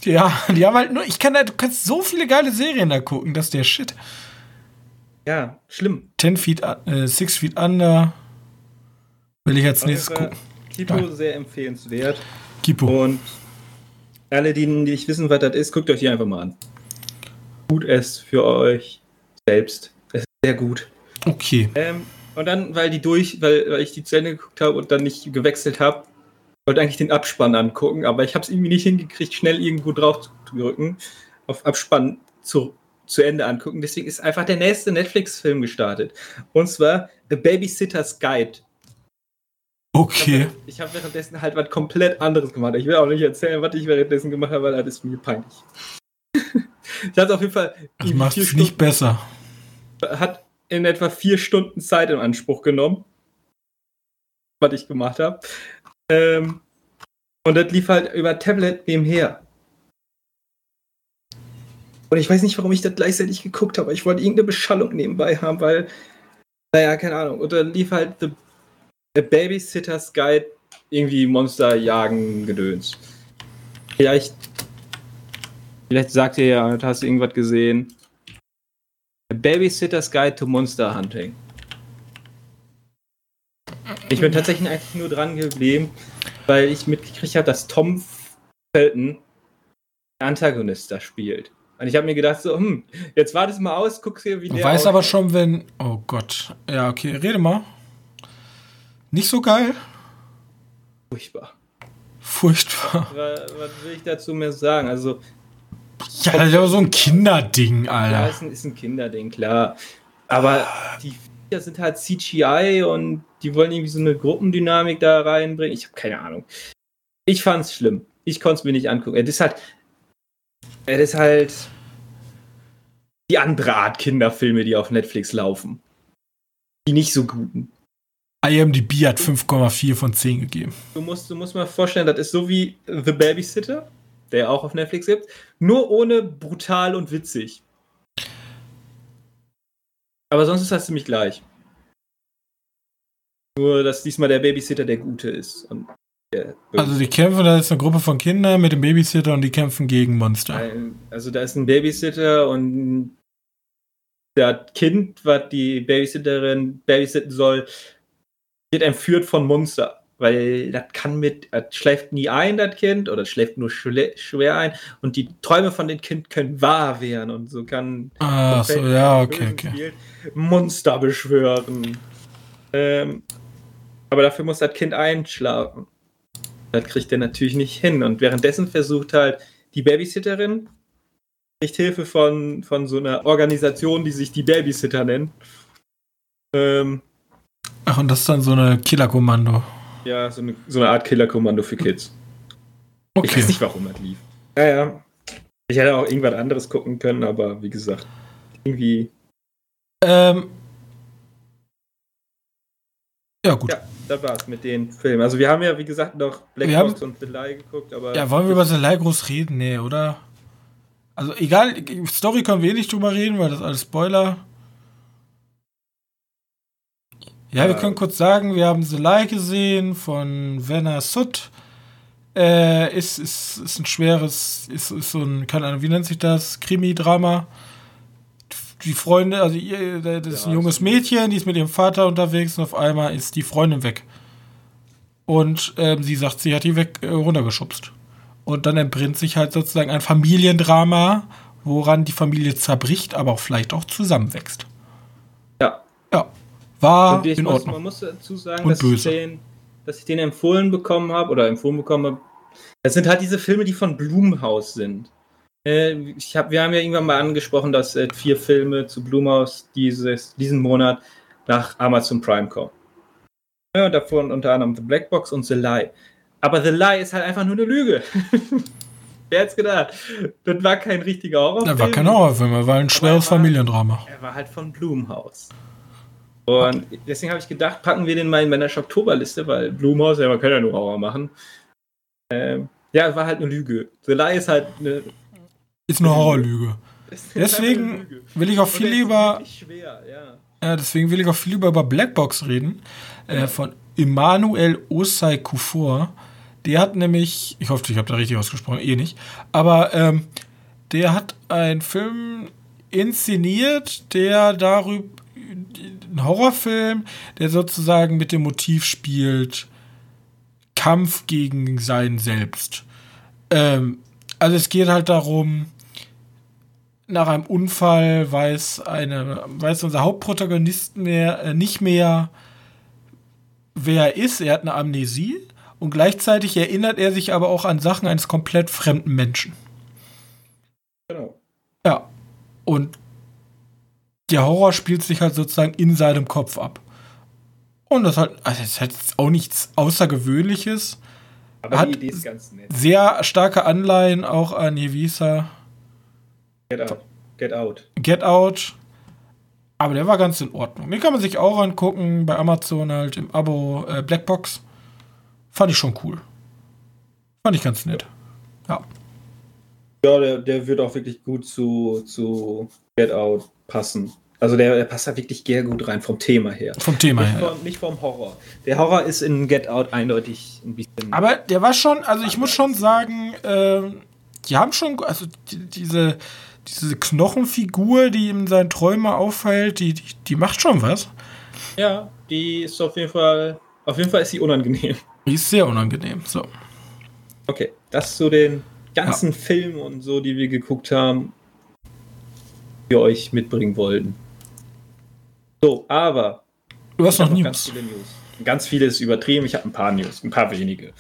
Ja, die haben halt nur, ich kann da, du kannst so viele geile Serien da gucken, das ist der Shit. Ja, schlimm. 10 Feet, äh, 6 Feet Under. Will ich als nächstes gucken. Kipo Geil. sehr empfehlenswert. Kipo. Und alle, die nicht wissen, was das ist, guckt euch hier einfach mal an. Gut es für euch selbst. Es ist sehr gut. Okay. Ähm, und dann, weil die durch, weil, weil ich die zu Ende geguckt habe und dann nicht gewechselt habe, wollte eigentlich den Abspann angucken, aber ich habe es irgendwie nicht hingekriegt, schnell irgendwo drauf zu drücken, auf Abspann zu, zu Ende angucken. Deswegen ist einfach der nächste Netflix-Film gestartet. Und zwar The Babysitter's Guide. Okay. Ich habe währenddessen halt was komplett anderes gemacht. Ich will auch nicht erzählen, was ich währenddessen gemacht habe, weil das ist mir peinlich. ich hatte auf jeden Fall Das irgendwie macht es nicht besser. hat in etwa vier Stunden Zeit in Anspruch genommen, was ich gemacht habe. Ähm, und das lief halt über Tablet nebenher. Und ich weiß nicht, warum ich das gleichzeitig geguckt habe. Ich wollte irgendeine Beschallung nebenbei haben, weil, naja, keine Ahnung. Und dann lief halt The, The Babysitter's Guide irgendwie Monster jagen Gedöns. Vielleicht, vielleicht sagt ihr ja, hast du irgendwas gesehen. Babysitter's Guide to Monster Hunting. Ich bin tatsächlich eigentlich nur dran geblieben, weil ich mitgekriegt habe, dass Tom Felton Antagonist da spielt. Und ich habe mir gedacht, so, hm, jetzt wartest mal aus, guckst dir, wie Du der. aussieht. aber schon, wenn. Oh Gott. Ja, okay, rede mal. Nicht so geil. Furchtbar. Furchtbar. Was, was will ich dazu mehr sagen? Also, Ja, das ist aber so ein Kinderding, ja, Alter. ist ein, ist ein Kinderding, klar. Aber die Viecher sind halt CGI und die wollen irgendwie so eine Gruppendynamik da reinbringen. Ich habe keine Ahnung. Ich fand's schlimm. Ich konnte es mir nicht angucken. Es ist halt. Es ist halt. Die andere Art Kinderfilme, die auf Netflix laufen. die nicht so guten. IMDb hat 5,4 von 10 gegeben. Du musst, du musst mal vorstellen, das ist so wie The Babysitter, der auch auf Netflix gibt, nur ohne brutal und witzig. Aber sonst ist das ziemlich gleich. Nur, dass diesmal der Babysitter der Gute ist. also die kämpfen, da ist eine Gruppe von Kindern mit dem Babysitter und die kämpfen gegen Monster. Also da ist ein Babysitter und das Kind, was die Babysitterin babysitten soll, wird entführt von Monster. Weil das kann mit, das schläft nie ein, das Kind, oder schläft nur schwer ein. Und die Träume von dem Kind können wahr werden. Und so kann ah, so, ja, okay, okay. Monster beschwören. Ähm, aber dafür muss das Kind einschlafen. Das kriegt er natürlich nicht hin. Und währenddessen versucht halt die Babysitterin, kriegt Hilfe von, von so einer Organisation, die sich die Babysitter nennt. Ähm, Ach, und das ist dann so eine Killerkommando. Ja, so eine, so eine Art Killerkommando für Kids. Okay. Ich weiß nicht, warum das lief. Ja, ja. Ich hätte auch irgendwas anderes gucken können, aber wie gesagt, irgendwie. Ähm. Ja, gut. Ja, das war's mit den Filmen. Also, wir haben ja, wie gesagt, noch Black Box und The Lie geguckt, aber. Ja, wollen wir über The Lie groß reden? Nee, oder? Also, egal, Story können wir eh nicht drüber reden, weil das alles Spoiler. Ja, wir können kurz sagen, wir haben The Lie gesehen von Werner Sutt. Äh, ist, ist, ist ein schweres, ist, ist so ein, keine Ahnung, wie nennt sich das? Krimi-Drama. Die Freunde, also ihr, das ist ein junges Mädchen, die ist mit ihrem Vater unterwegs und auf einmal ist die Freundin weg. Und ähm, sie sagt, sie hat die weg äh, runtergeschubst. Und dann entbrennt sich halt sozusagen ein Familiendrama, woran die Familie zerbricht, aber auch vielleicht auch zusammenwächst. Ja. War in muss, Ordnung. Man muss dazu sagen, dass ich, den, dass ich, den, empfohlen bekommen habe oder empfohlen bekommen habe. Das sind halt diese Filme, die von Blumhaus sind. Äh, ich hab, wir haben ja irgendwann mal angesprochen, dass äh, vier Filme zu Blumhaus dieses, diesen Monat nach Amazon Prime kommen. Ja, davon unter anderem The Black Box und The Lie. Aber The Lie ist halt einfach nur eine Lüge. Wer hätte gedacht? Das war kein richtiger Horrorfilm. Das war kein Horrorfilm, er war ein schweres Familiendrama. Er war halt von Blumhaus. Und deswegen habe ich gedacht, packen wir den mal in meiner Oktoberliste, weil Blumhaus, ja, man kann ja nur Horror machen. Ähm, ja, war halt eine Lüge. The Lie ist halt eine. Ist eine Horrorlüge. Deswegen will ich auch viel lieber. Schwer, ja. ja. deswegen will ich auch viel lieber über Blackbox reden. Äh, ja. Äh, von Emmanuel Osai Kufor. Der hat nämlich, ich hoffe, ich habe da richtig ausgesprochen, eh nicht, aber ähm, der hat einen Film inszeniert, der darüber ein Horrorfilm, der sozusagen mit dem Motiv spielt, Kampf gegen sein Selbst. Ähm, also es geht halt darum, nach einem Unfall weiß eine, weiß unser Hauptprotagonist mehr, äh, nicht mehr, wer er ist. Er hat eine Amnesie und gleichzeitig erinnert er sich aber auch an Sachen eines komplett fremden Menschen. Genau. Ja. Und der Horror spielt sich halt sozusagen in seinem Kopf ab. Und das halt, also das ist halt auch nichts Außergewöhnliches. Aber hat die Idee ist ganz nett. Sehr starke Anleihen auch an Hevisa. Get Out. Get Out. Get Out. Aber der war ganz in Ordnung. Den kann man sich auch angucken bei Amazon halt im Abo äh, Blackbox. Fand ich schon cool. Fand ich ganz nett. Ja. Ja, der, der wird auch wirklich gut zu, zu Get Out passen. Also der, der, passt da wirklich sehr gut rein vom Thema her. Vom Thema nicht her. Vom, nicht vom Horror. Der Horror ist in Get Out eindeutig ein bisschen. Aber der war schon, also ich muss schon sagen, äh, die haben schon, also die, diese, diese Knochenfigur, die ihm seinen Träume auffällt, die, die, die macht schon was. Ja, die ist auf jeden Fall, auf jeden Fall ist sie unangenehm. Die ist sehr unangenehm, so. Okay, das zu den ganzen ja. Filmen und so, die wir geguckt haben, wir euch mitbringen wollten. So, aber. Du hast noch News. Ganz viele News. Ganz viele ist übertrieben. Ich habe ein paar News, ein paar wenige.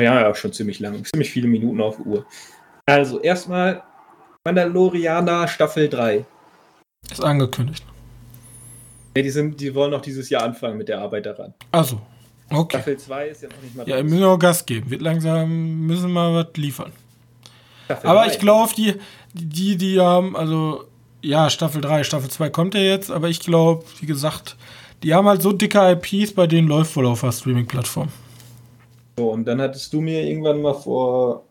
Ja, ja, schon ziemlich lang. Ziemlich viele Minuten auf der Uhr. Also, erstmal Mandalorianer Staffel 3. Ist angekündigt. Ne, die, sind, die wollen noch dieses Jahr anfangen mit der Arbeit daran. Also, okay. Staffel 2 ist ja noch nicht mal. Ja, wir müssen auch Gas geben. Wird langsam, müssen wir was liefern. Staffel Aber 3. ich glaube, die, die, die haben, also ja, Staffel 3, Staffel 2 kommt ja jetzt, aber ich glaube, wie gesagt, Die haben halt so dicke IPs, bei denen läuft wohl auf der Streaming-Plattform. So, und dann hattest du mir irgendwann mal vor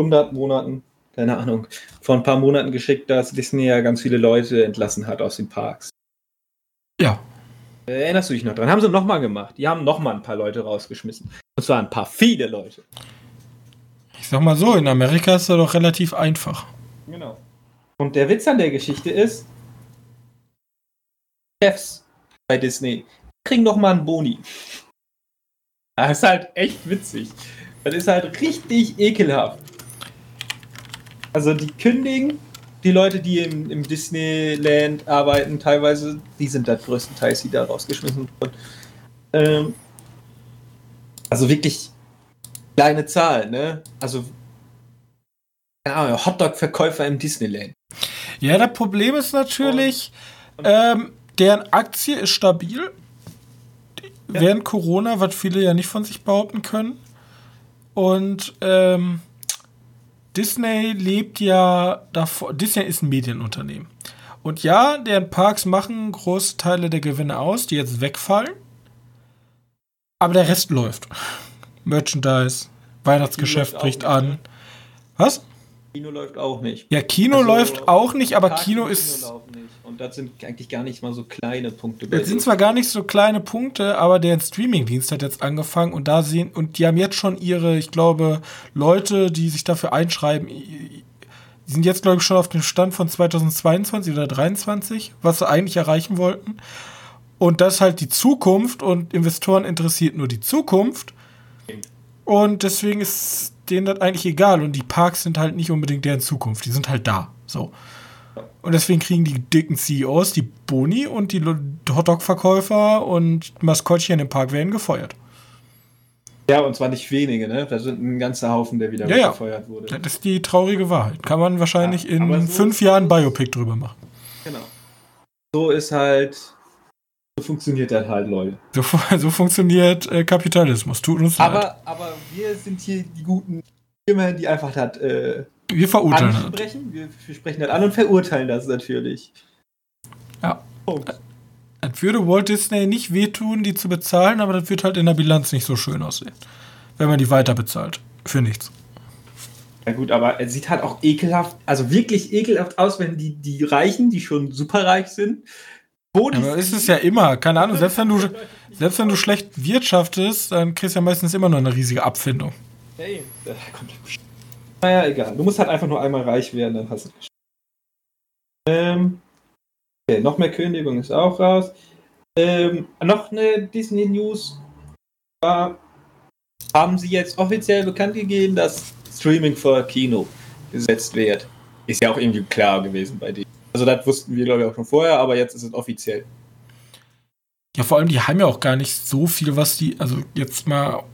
100 Monaten, keine Ahnung, vor ein paar Monaten geschickt, dass Disney ja ganz viele Leute entlassen hat aus den Parks. Ja. Erinnerst du dich noch dran? Haben sie nochmal gemacht. Die haben nochmal ein paar Leute rausgeschmissen. Und zwar ein paar viele Leute. Ich sag mal so, in Amerika ist das doch relativ einfach. Genau. Und der Witz an der Geschichte ist, Chefs bei Disney kriegen doch mal einen Boni. Das ist halt echt witzig. Das ist halt richtig ekelhaft. Also die kündigen, die Leute, die im, im Disneyland arbeiten, teilweise, die sind da größtenteils, die da rausgeschmissen wurden. Ähm, also wirklich kleine Zahl, ne? Also keine Ahnung, Hotdog-Verkäufer im Disneyland. Ja, das Problem ist natürlich, ähm, deren Aktie ist stabil. Ja. Während Corona, was viele ja nicht von sich behaupten können. Und ähm, Disney lebt ja davor. Disney ist ein Medienunternehmen. Und ja, deren Parks machen große Teile der Gewinne aus, die jetzt wegfallen. Aber der Rest läuft. Merchandise, Weihnachtsgeschäft bricht an. Was? Kino läuft auch nicht. Ja, Kino Also, läuft auch nicht, aber Kino und ist. nicht. Und das sind eigentlich gar nicht mal so kleine Punkte. Das sind zwar gar nicht so kleine Punkte, aber der Streamingdienst hat jetzt angefangen und da sehen, und die haben jetzt schon ihre, ich glaube, Leute, die sich dafür einschreiben, die sind jetzt, glaube ich, schon auf dem Stand von 2022 oder 2023, was sie eigentlich erreichen wollten. Und das ist halt die Zukunft und Investoren interessiert nur die Zukunft. Und deswegen ist denen das eigentlich egal. Und die Parks sind halt nicht unbedingt deren Zukunft. Die sind halt da. So. Und deswegen kriegen die dicken CEOs die Boni und die Hotdog-Verkäufer und Maskottchen im Park werden gefeuert. Ja, und zwar nicht wenige, ne? Da sind ein ganzer Haufen, der wieder Ja, ja. gefeuert wurde. Das ist die traurige Wahrheit. Kann man wahrscheinlich Ja, in so fünf Jahren Biopic drüber machen. Genau. So ist halt. So funktioniert das halt, Leute. So, so funktioniert äh, Kapitalismus. Tut uns leid. Aber, aber wir sind hier die guten Firmen, die einfach das äh, Wir verurteilen das. ansprechen. Wir, wir sprechen das an und verurteilen das natürlich. Ja. Punkt. Das würde Walt Disney nicht wehtun, die zu bezahlen, aber das wird halt in der Bilanz nicht so schön aussehen. Wenn man die weiter bezahlt. Für nichts. Ja gut, aber es sieht halt auch ekelhaft, also wirklich ekelhaft aus, wenn die, die Reichen, die schon superreich sind, Bonis Aber ist es ja immer, keine Ahnung, selbst wenn du, selbst wenn du schlecht wirtschaftest, dann kriegst du ja meistens immer noch eine riesige Abfindung. Hey, da kommt der Busch. Naja, egal. Du musst halt einfach nur einmal reich werden, dann hast du. Ähm, okay, noch mehr Kündigung ist auch raus. Ähm, noch eine Disney-News war, haben sie jetzt offiziell bekannt gegeben, dass Streaming vor Kino gesetzt wird. Ist ja auch irgendwie klar gewesen bei denen. Also das wussten wir, glaube ich, auch schon vorher, aber jetzt ist es offiziell. Ja, vor allem, die haben ja auch gar nicht so viel, was die, also jetzt mal,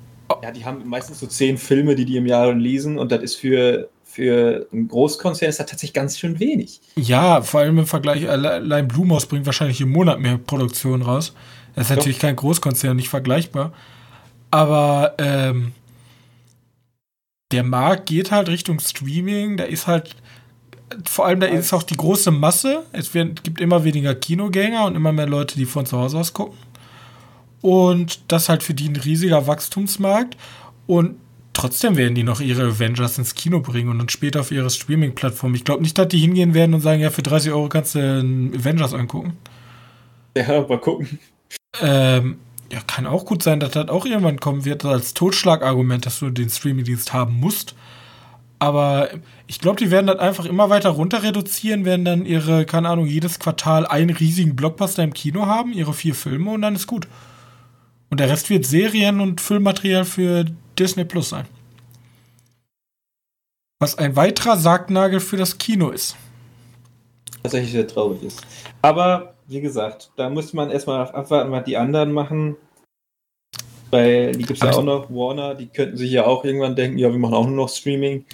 Ja, die haben meistens so zehn Filme, die die im Jahr lesen und das ist für, für einen Großkonzern ist das tatsächlich ganz schön wenig. ja, vor allem im Vergleich, alle- allein Blumhaus bringt wahrscheinlich im Monat mehr Produktion raus. Das ist Doch. natürlich kein Großkonzern, nicht vergleichbar. Aber ähm, der Markt geht halt Richtung Streaming, da ist halt, vor allem da ist auch die große Masse. Es wird, gibt immer weniger Kinogänger und immer mehr Leute, die von zu Hause aus gucken. Und das halt für die ein riesiger Wachstumsmarkt. Und trotzdem werden die noch ihre Avengers ins Kino bringen und dann später auf ihre Streaming-Plattform. Ich glaube nicht, dass die hingehen werden und sagen, ja, für 30 Euro kannst du Avengers angucken. Ja, mal gucken. Ähm, ja, kann auch gut sein, dass das auch irgendwann kommen wird als Totschlagargument, dass du den Streamingdienst haben musst. Aber ich glaube, die werden das einfach immer weiter runter reduzieren, werden dann ihre, keine Ahnung, jedes Quartal einen riesigen Blockbuster im Kino haben, ihre vier Filme und dann ist gut. Und der Rest wird Serien und Filmmaterial für Disney Plus sein. Was ein weiterer Sargnagel für das Kino ist. Tatsächlich sehr traurig ist. Aber wie gesagt, da muss man erstmal abwarten, was die anderen machen. Weil die gibt es ja auch noch, Warner, die könnten sich ja auch irgendwann denken, ja, wir machen auch nur noch Streaming.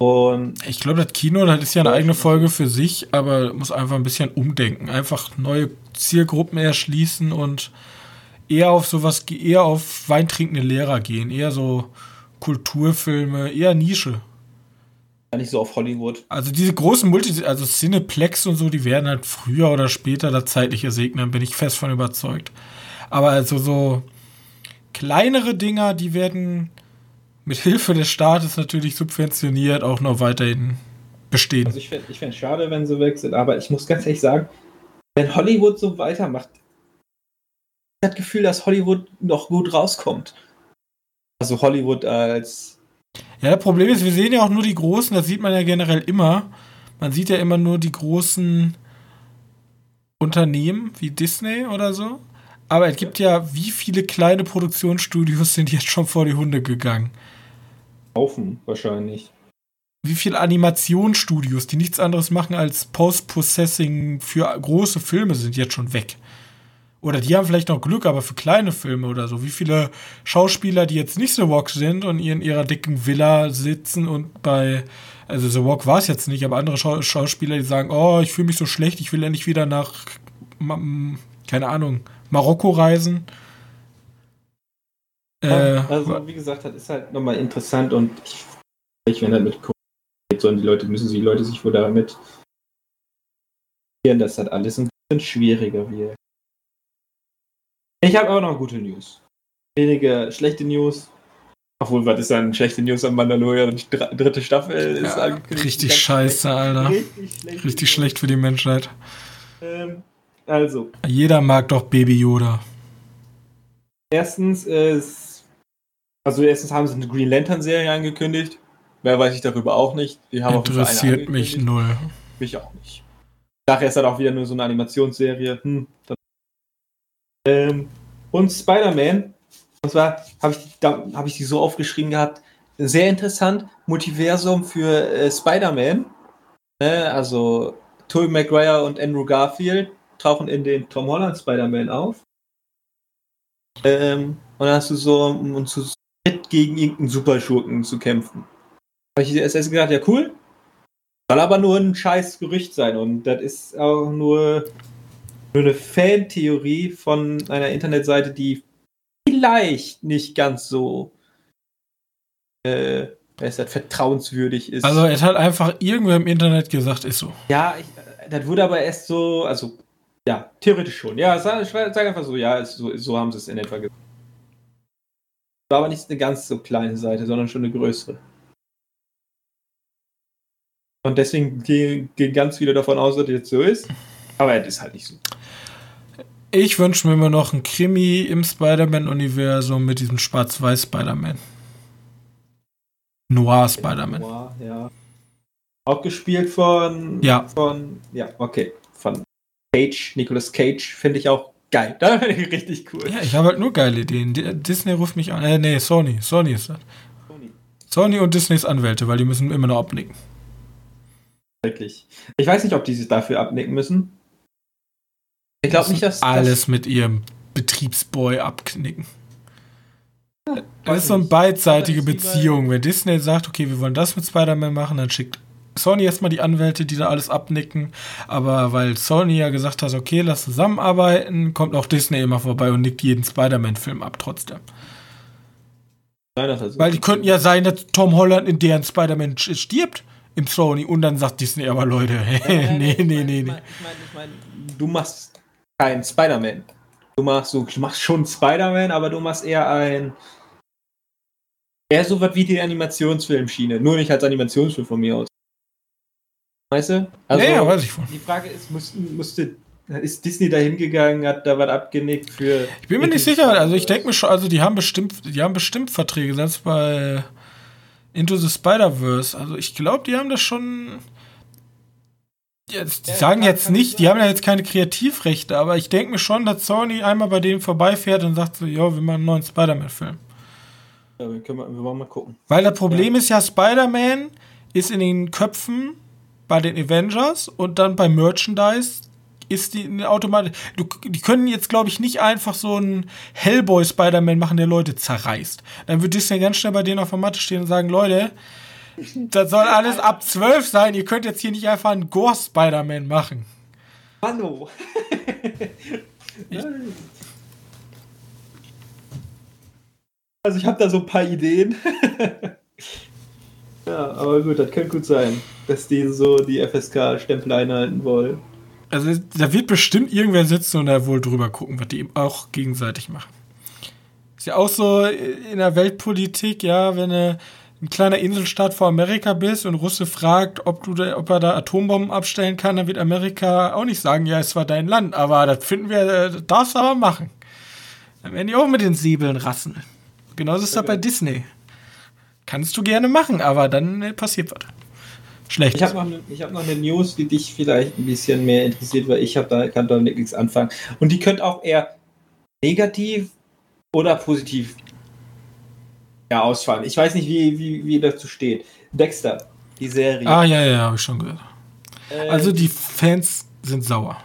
Und Ich glaube, das Kino, das ist ja eine eigene Folge für sich, aber muss einfach ein bisschen umdenken. Einfach neue Zielgruppen erschließen und eher auf sowas, eher auf weintrinkende Lehrer gehen. Eher so Kulturfilme, eher Nische. nicht so auf Hollywood. Also diese großen Multi, also Cineplex und so, die werden halt früher oder später das zeitliche segnen, bin ich fest von überzeugt. Aber also so kleinere Dinger, die werden mit Hilfe des Staates natürlich subventioniert auch noch weiterhin bestehen. Also ich fände es fänd schade, wenn sie weg sind, aber ich muss ganz ehrlich sagen, wenn Hollywood so weitermacht, ich habe das Gefühl, dass Hollywood noch gut rauskommt. Also Hollywood als ja, das Problem ist, wir sehen ja auch nur die großen, das sieht man ja generell immer. Man sieht ja immer nur die großen Unternehmen wie Disney oder so. Aber es gibt ja, wie viele kleine Produktionsstudios sind jetzt schon vor die Hunde gegangen? Haufen wahrscheinlich. Wie viele Animationsstudios, die nichts anderes machen als Post-Processing für große Filme, sind jetzt schon weg? Oder die haben vielleicht noch Glück, aber für kleine Filme oder so. Wie viele Schauspieler, die jetzt nicht The Walk sind und in ihrer dicken Villa sitzen und bei, also The Walk war es jetzt nicht, aber andere Schau Schauspieler, die sagen, oh, ich fühle mich so schlecht, ich will endlich wieder nach, keine Ahnung, Marokko reisen. Ja, äh, also, wie gesagt, das ist halt nochmal interessant und ich, wenn damit geht, sondern die Leute müssen sich, die Leute sich wohl damit, dass das alles ein bisschen schwieriger wird. Ich habe auch noch gute News. Wenige schlechte News. Obwohl, was ist dann schlechte News am Mandalorian? Die dritte Staffel ist ja, angekündigt. Richtig scheiße, schlecht. Alter. Richtig schlecht, richtig schlecht für die Menschheit. Ähm, also. Jeder mag doch Baby Yoda. Erstens ist. Also, erstens haben sie eine Green Lantern-Serie angekündigt. Mehr weiß ich darüber auch nicht. Die haben Interessiert mich null. Mich auch nicht. Nachher ist halt auch wieder nur so eine Animationsserie. Hm, dann ähm, und Spider-Man, und zwar habe ich, hab ich die so aufgeschrieben gehabt, sehr interessant, Multiversum für äh, Spider-Man. Ne? Also Tobey Maguire und Andrew Garfield tauchen in den Tom Holland Spider-Man auf. Ähm, und dann hast du so, um zu gegen irgendeinen Superschurken zu kämpfen. Habe ich erst gedacht, ja cool. Soll aber nur ein scheiß Gerücht sein und das ist auch nur nur eine Fantheorie von einer Internetseite, die vielleicht nicht ganz so äh, es hat vertrauenswürdig ist. Also es hat einfach irgendwer im Internet gesagt, ist so. Ja, ich, das wurde aber erst so, also ja, theoretisch schon. Ja, sag, sag einfach so, ja, so, so haben sie es in etwa gesagt. War aber nicht eine ganz so kleine Seite, sondern schon eine größere. Und deswegen gehen, ganz viele davon aus, dass jetzt so ist. Aber es ist halt nicht so. Ich wünsche mir immer noch ein Krimi im Spider-Man-Universum mit diesem schwarz-weiß Spider-Man. Noir Spider-Man. Noir, ja. Auch gespielt von. Ja. Von. Ja, okay. Von Cage, Nicolas Cage, finde ich auch geil. Da finde ich richtig cool. Ja, ich habe halt nur geile Ideen. Disney ruft mich an. Äh, nee, Sony. Sony ist das. Sony. Sony und Disneys Anwälte, weil die müssen immer noch abnicken. Wirklich. Ich weiß nicht, ob die sich dafür abnicken müssen. Ich glaube nicht, dass. Alles das mit ihrem Betriebsboy abknicken. Ja, das ist so eine beidseitige Beziehung. Wenn Disney sagt, okay, wir wollen das mit Spider-Man machen, dann schickt Sony erstmal die Anwälte, die da alles abnicken. Aber weil Sony ja gesagt hat, okay, lass zusammenarbeiten, kommt auch Disney immer vorbei und nickt jeden Spider-Man-Film ab trotzdem. Nein, also weil die könnten ja sein, dass Tom Holland in deren Spider-Man stirbt im Sony und dann sagt Disney aber Leute, nee, nee, nee, nee. Ich meine, ich mein, du machst kein Spider-Man. Du machst, du machst schon Spider-Man, aber du machst eher ein. Eher so was wie die Animationsfilmschiene. Nur nicht als Animationsfilm von mir aus. Weißt du? Also, ja, ja, weiß ich von. Die Frage ist, musste, musste ist Disney da hingegangen, hat da was abgenickt für. Ich bin mir nicht sicher, also ich denke mir schon, also die haben bestimmt, die haben bestimmt Verträge, selbst bei Into the Spider-Verse. Also ich glaube, die haben das schon. Jetzt, die sagen jetzt nicht, die haben ja jetzt keine Kreativrechte, aber ich denke mir schon, dass Sony einmal bei denen vorbeifährt und sagt so, ja, wir machen einen neuen Spider-Man-Film. Ja, wir, können mal, wir wollen mal gucken. Weil das Problem ja. ist ja, Spider-Man ist in den Köpfen bei den Avengers und dann bei Merchandise ist die automatisch. die können jetzt, glaube ich, nicht einfach so einen Hellboy-Spider-Man machen, der Leute zerreißt. Dann wird Disney ganz schnell bei denen auf der Matte stehen und sagen, Leute, das soll alles ab 12 sein. Ihr könnt jetzt hier nicht einfach einen Gore Spider-Man machen. Hallo. also ich habe da so ein paar Ideen. Ja, aber gut, das könnte gut sein, dass die so die FSK-Stempel einhalten wollen. Also da wird bestimmt irgendwer sitzen und da wohl drüber gucken, was die eben auch gegenseitig machen. Ist ja auch so in der Weltpolitik, ja, wenn du ein kleiner Inselstaat vor Amerika bist und Russe fragt, ob, du da, ob er da Atombomben abstellen kann, dann wird Amerika auch nicht sagen, ja, es war dein Land, aber das finden wir, das darfst du aber machen. Dann werden die auch mit den Säbeln rassen. Genauso ist das bei Disney. Kannst du gerne machen, aber dann äh, passiert was. Schlecht. Ich habe noch, ne, hab noch eine News, die dich vielleicht ein bisschen mehr interessiert, weil ich da, kann damit nichts anfangen. Und die könnte auch eher negativ oder positiv ja, ausfallen. Ich weiß nicht, wie, wie, wie dazu steht. Dexter, die Serie. Ah, ja, ja, habe ich schon gehört. Äh, also die Fans sind sauer.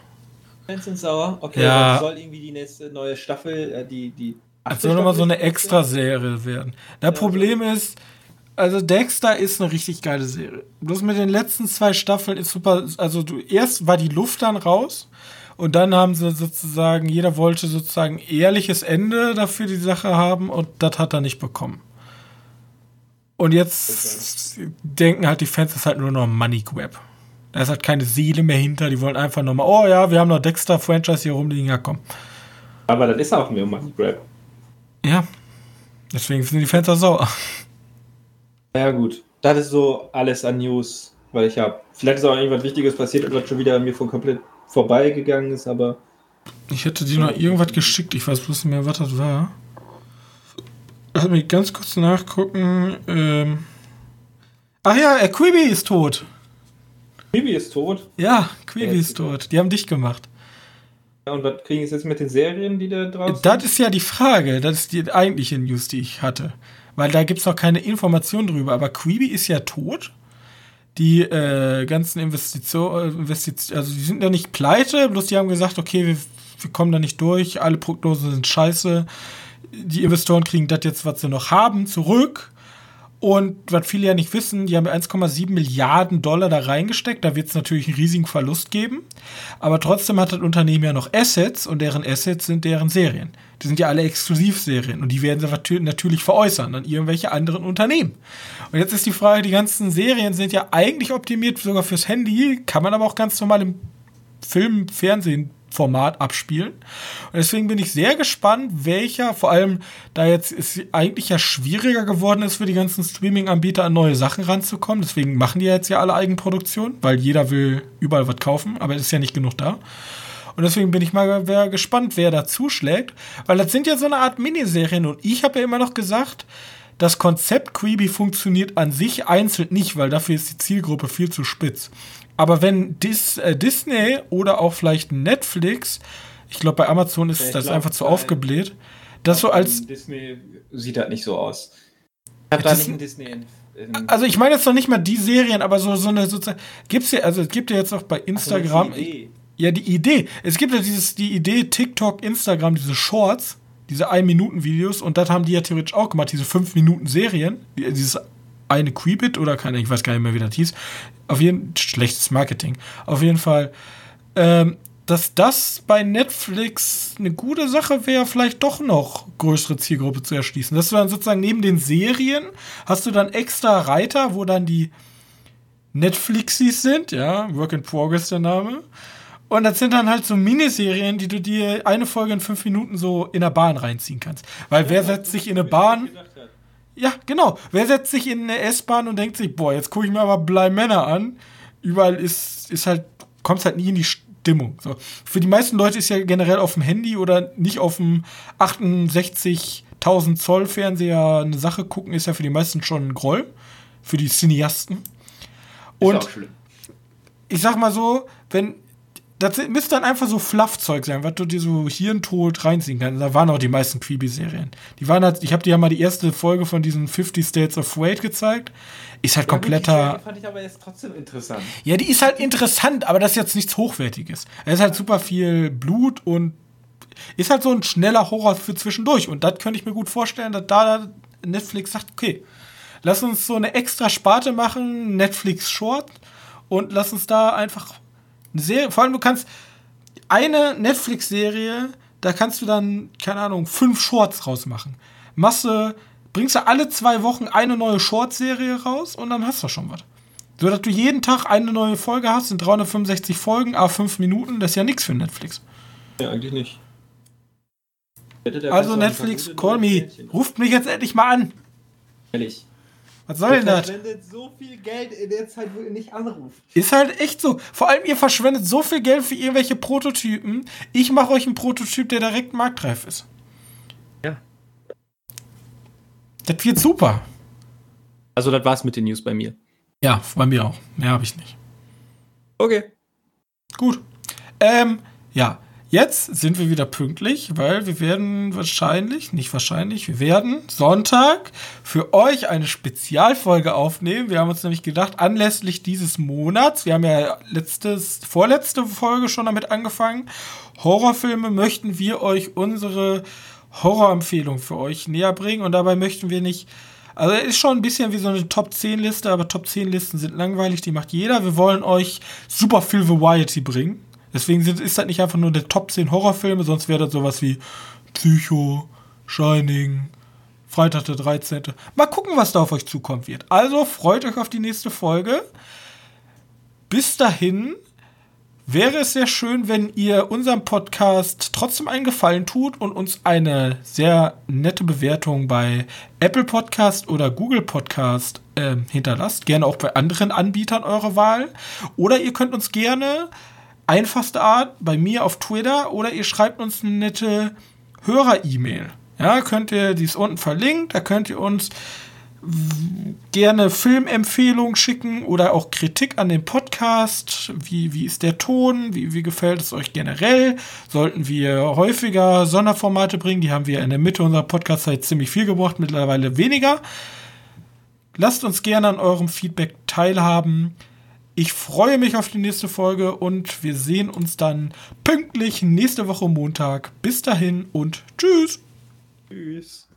Fans sind sauer? Okay, ja. soll irgendwie die nächste neue Staffel, äh, die, die. Es soll nochmal so eine Extra-Serie werden. Das ja, Problem ist, also Dexter ist eine richtig geile Serie. Bloß mit den letzten zwei Staffeln ist super. Also du erst war die Luft dann raus und dann haben sie sozusagen, jeder wollte sozusagen ehrliches Ende dafür die Sache haben und das hat er nicht bekommen. Und jetzt okay. denken halt die Fans, das ist halt nur noch Money Grab. Da ist halt keine Seele mehr hinter. Die wollen einfach nochmal, oh ja, wir haben noch Dexter-Franchise hier rumliegen, ja komm. Aber das ist auch mehr Money Grab. Ja. Deswegen sind die Fans auch sauer. Ja, gut. Das ist so alles an News, weil ich habe. Vielleicht ist auch irgendwas Wichtiges passiert was schon wieder an mir von komplett vorbeigegangen ist, aber. Ich hätte dir noch irgendwas geschickt, ich weiß bloß nicht mehr, was das war. Lass mich ganz kurz nachgucken. Ähm Ach ja, äh, Quibi ist tot. Quibi ist tot? Ja, Quibi ist tot. Die haben dich gemacht. Ja, und was kriegen sie jetzt mit den Serien, die da draußen Das ist ja die Frage. Das ist die eigentliche News, die ich hatte. Weil da gibt es noch keine Informationen drüber. Aber Quibi ist ja tot. Die äh, ganzen Investitionen, Investition, also die sind ja nicht pleite, bloß die haben gesagt, okay, wir, wir kommen da nicht durch, alle Prognosen sind scheiße die Investoren kriegen das jetzt, was sie noch haben, zurück. Und was viele ja nicht wissen, die haben 1,7 Milliarden Dollar da reingesteckt. Da wird es natürlich einen riesigen Verlust geben. Aber trotzdem hat das Unternehmen ja noch Assets und deren Assets sind deren Serien. Die sind ja alle Exklusivserien und die werden sie natürlich veräußern an irgendwelche anderen Unternehmen. Und jetzt ist die Frage, die ganzen Serien sind ja eigentlich optimiert sogar fürs Handy, kann man aber auch ganz normal im Film, Fernsehen Format abspielen. Und deswegen bin ich sehr gespannt, welcher, vor allem da jetzt es eigentlich ja schwieriger geworden ist für die ganzen Streaming-Anbieter an neue Sachen ranzukommen. Deswegen machen die jetzt ja alle Eigenproduktion, weil jeder will überall was kaufen, aber es ist ja nicht genug da. Und deswegen bin ich mal gespannt, wer da zuschlägt, weil das sind ja so eine Art Miniserien und ich habe ja immer noch gesagt, das Konzept Creepy funktioniert an sich einzeln nicht, weil dafür ist die Zielgruppe viel zu spitz. Aber wenn Dis, äh, Disney oder auch vielleicht Netflix, ich glaube bei Amazon ist ja, das glaub, einfach zu aufgebläht, das so als. Disney sieht halt nicht so aus. Ich habe da nicht ein Disney. In, in also ich meine jetzt noch nicht mal die Serien, aber so, so eine sozusagen. Gibt's ja, also es gibt ja jetzt auch bei Instagram. So, die ja, die Idee. Es gibt ja dieses, die Idee, TikTok, Instagram, diese Shorts, diese 1-Minuten-Videos und das haben die ja theoretisch auch gemacht, diese 5-Minuten-Serien, dieses eine Quibit oder keine, ich weiß gar nicht mehr, wie das hieß. Auf jeden schlechtes Marketing. Auf jeden Fall, ähm, dass das bei Netflix eine gute Sache wäre, vielleicht doch noch größere Zielgruppe zu erschließen. Dass du dann sozusagen neben den Serien hast du dann extra Reiter, wo dann die Netflixis sind, ja, Work in Progress der Name. Und das sind dann halt so Miniserien, die du dir eine Folge in fünf Minuten so in der Bahn reinziehen kannst. Weil wer setzt sich in eine Bahn? Ja, genau. Wer setzt sich in eine S-Bahn und denkt sich, boah, jetzt gucke ich mir aber Blei Männer an. Überall ist, ist halt, kommt halt nie in die Stimmung. So. Für die meisten Leute ist ja generell auf dem Handy oder nicht auf dem 68.000 Zoll Fernseher eine Sache gucken, ist ja für die meisten schon ein Groll. Für die Cineasten. Und ich sag mal so, wenn das müsste dann einfach so Fluffzeug sein, was du dir so hirntot reinziehen kannst. Da waren auch die meisten Creepy-Serien. Die waren halt, ich habe dir ja mal die erste Folge von diesen 50 States of Wade gezeigt. Ist halt ja, kompletter. Gut, die fand ich aber jetzt trotzdem interessant. Ja, die ist halt interessant, aber das ist jetzt nichts Hochwertiges. Es ist halt super viel Blut und ist halt so ein schneller Horror für zwischendurch. Und das könnte ich mir gut vorstellen, dass da Netflix sagt, okay, lass uns so eine extra Sparte machen, Netflix Short, und lass uns da einfach eine Serie, vor allem du kannst eine Netflix-Serie, da kannst du dann, keine Ahnung, fünf Shorts rausmachen. Masse bringst du alle zwei Wochen eine neue Short-Serie raus und dann hast du schon was. So dass du jeden Tag eine neue Folge hast, sind 365 Folgen, a 5 Minuten, das ist ja nichts für Netflix. Ja, eigentlich nicht. Also Netflix, call me. Ruft mich jetzt endlich mal an. Ehrlich. Was soll denn das? verschwendet so viel Geld in der Zeit, wo ihr nicht anruft. Ist halt echt so. Vor allem, ihr verschwendet so viel Geld für irgendwelche Prototypen. Ich mache euch einen Prototyp, der direkt marktreif ist. Ja. Das wird super. Also, das war's mit den News bei mir. Ja, bei mir auch. Mehr habe ich nicht. Okay. Gut. Ähm, ja. Jetzt sind wir wieder pünktlich, weil wir werden wahrscheinlich, nicht wahrscheinlich, wir werden Sonntag für euch eine Spezialfolge aufnehmen. Wir haben uns nämlich gedacht, anlässlich dieses Monats, wir haben ja letztes, vorletzte Folge schon damit angefangen, Horrorfilme möchten wir euch unsere Horrorempfehlung für euch näher bringen und dabei möchten wir nicht also ist schon ein bisschen wie so eine Top 10 Liste, aber Top 10 Listen sind langweilig, die macht jeder. Wir wollen euch super viel Variety bringen. Deswegen sind, ist das nicht einfach nur der Top 10 Horrorfilme, sonst wäre das sowas wie Psycho, Shining, Freitag der 13. Mal gucken, was da auf euch zukommt wird. Also freut euch auf die nächste Folge. Bis dahin wäre es sehr schön, wenn ihr unserem Podcast trotzdem einen Gefallen tut und uns eine sehr nette Bewertung bei Apple Podcast oder Google Podcast äh, hinterlasst. Gerne auch bei anderen Anbietern eure Wahl. Oder ihr könnt uns gerne einfachste Art bei mir auf Twitter oder ihr schreibt uns eine nette Hörer-E-Mail. Ja, könnt ihr, die ist unten verlinkt, da könnt ihr uns gerne Filmempfehlungen schicken oder auch Kritik an dem Podcast. Wie, wie ist der Ton? Wie, wie gefällt es euch generell? Sollten wir häufiger Sonderformate bringen? Die haben wir in der Mitte unserer Podcast-Zeit ziemlich viel gebraucht, mittlerweile weniger. Lasst uns gerne an eurem Feedback teilhaben. Ich freue mich auf die nächste Folge und wir sehen uns dann pünktlich nächste Woche Montag. Bis dahin und tschüss. Tschüss.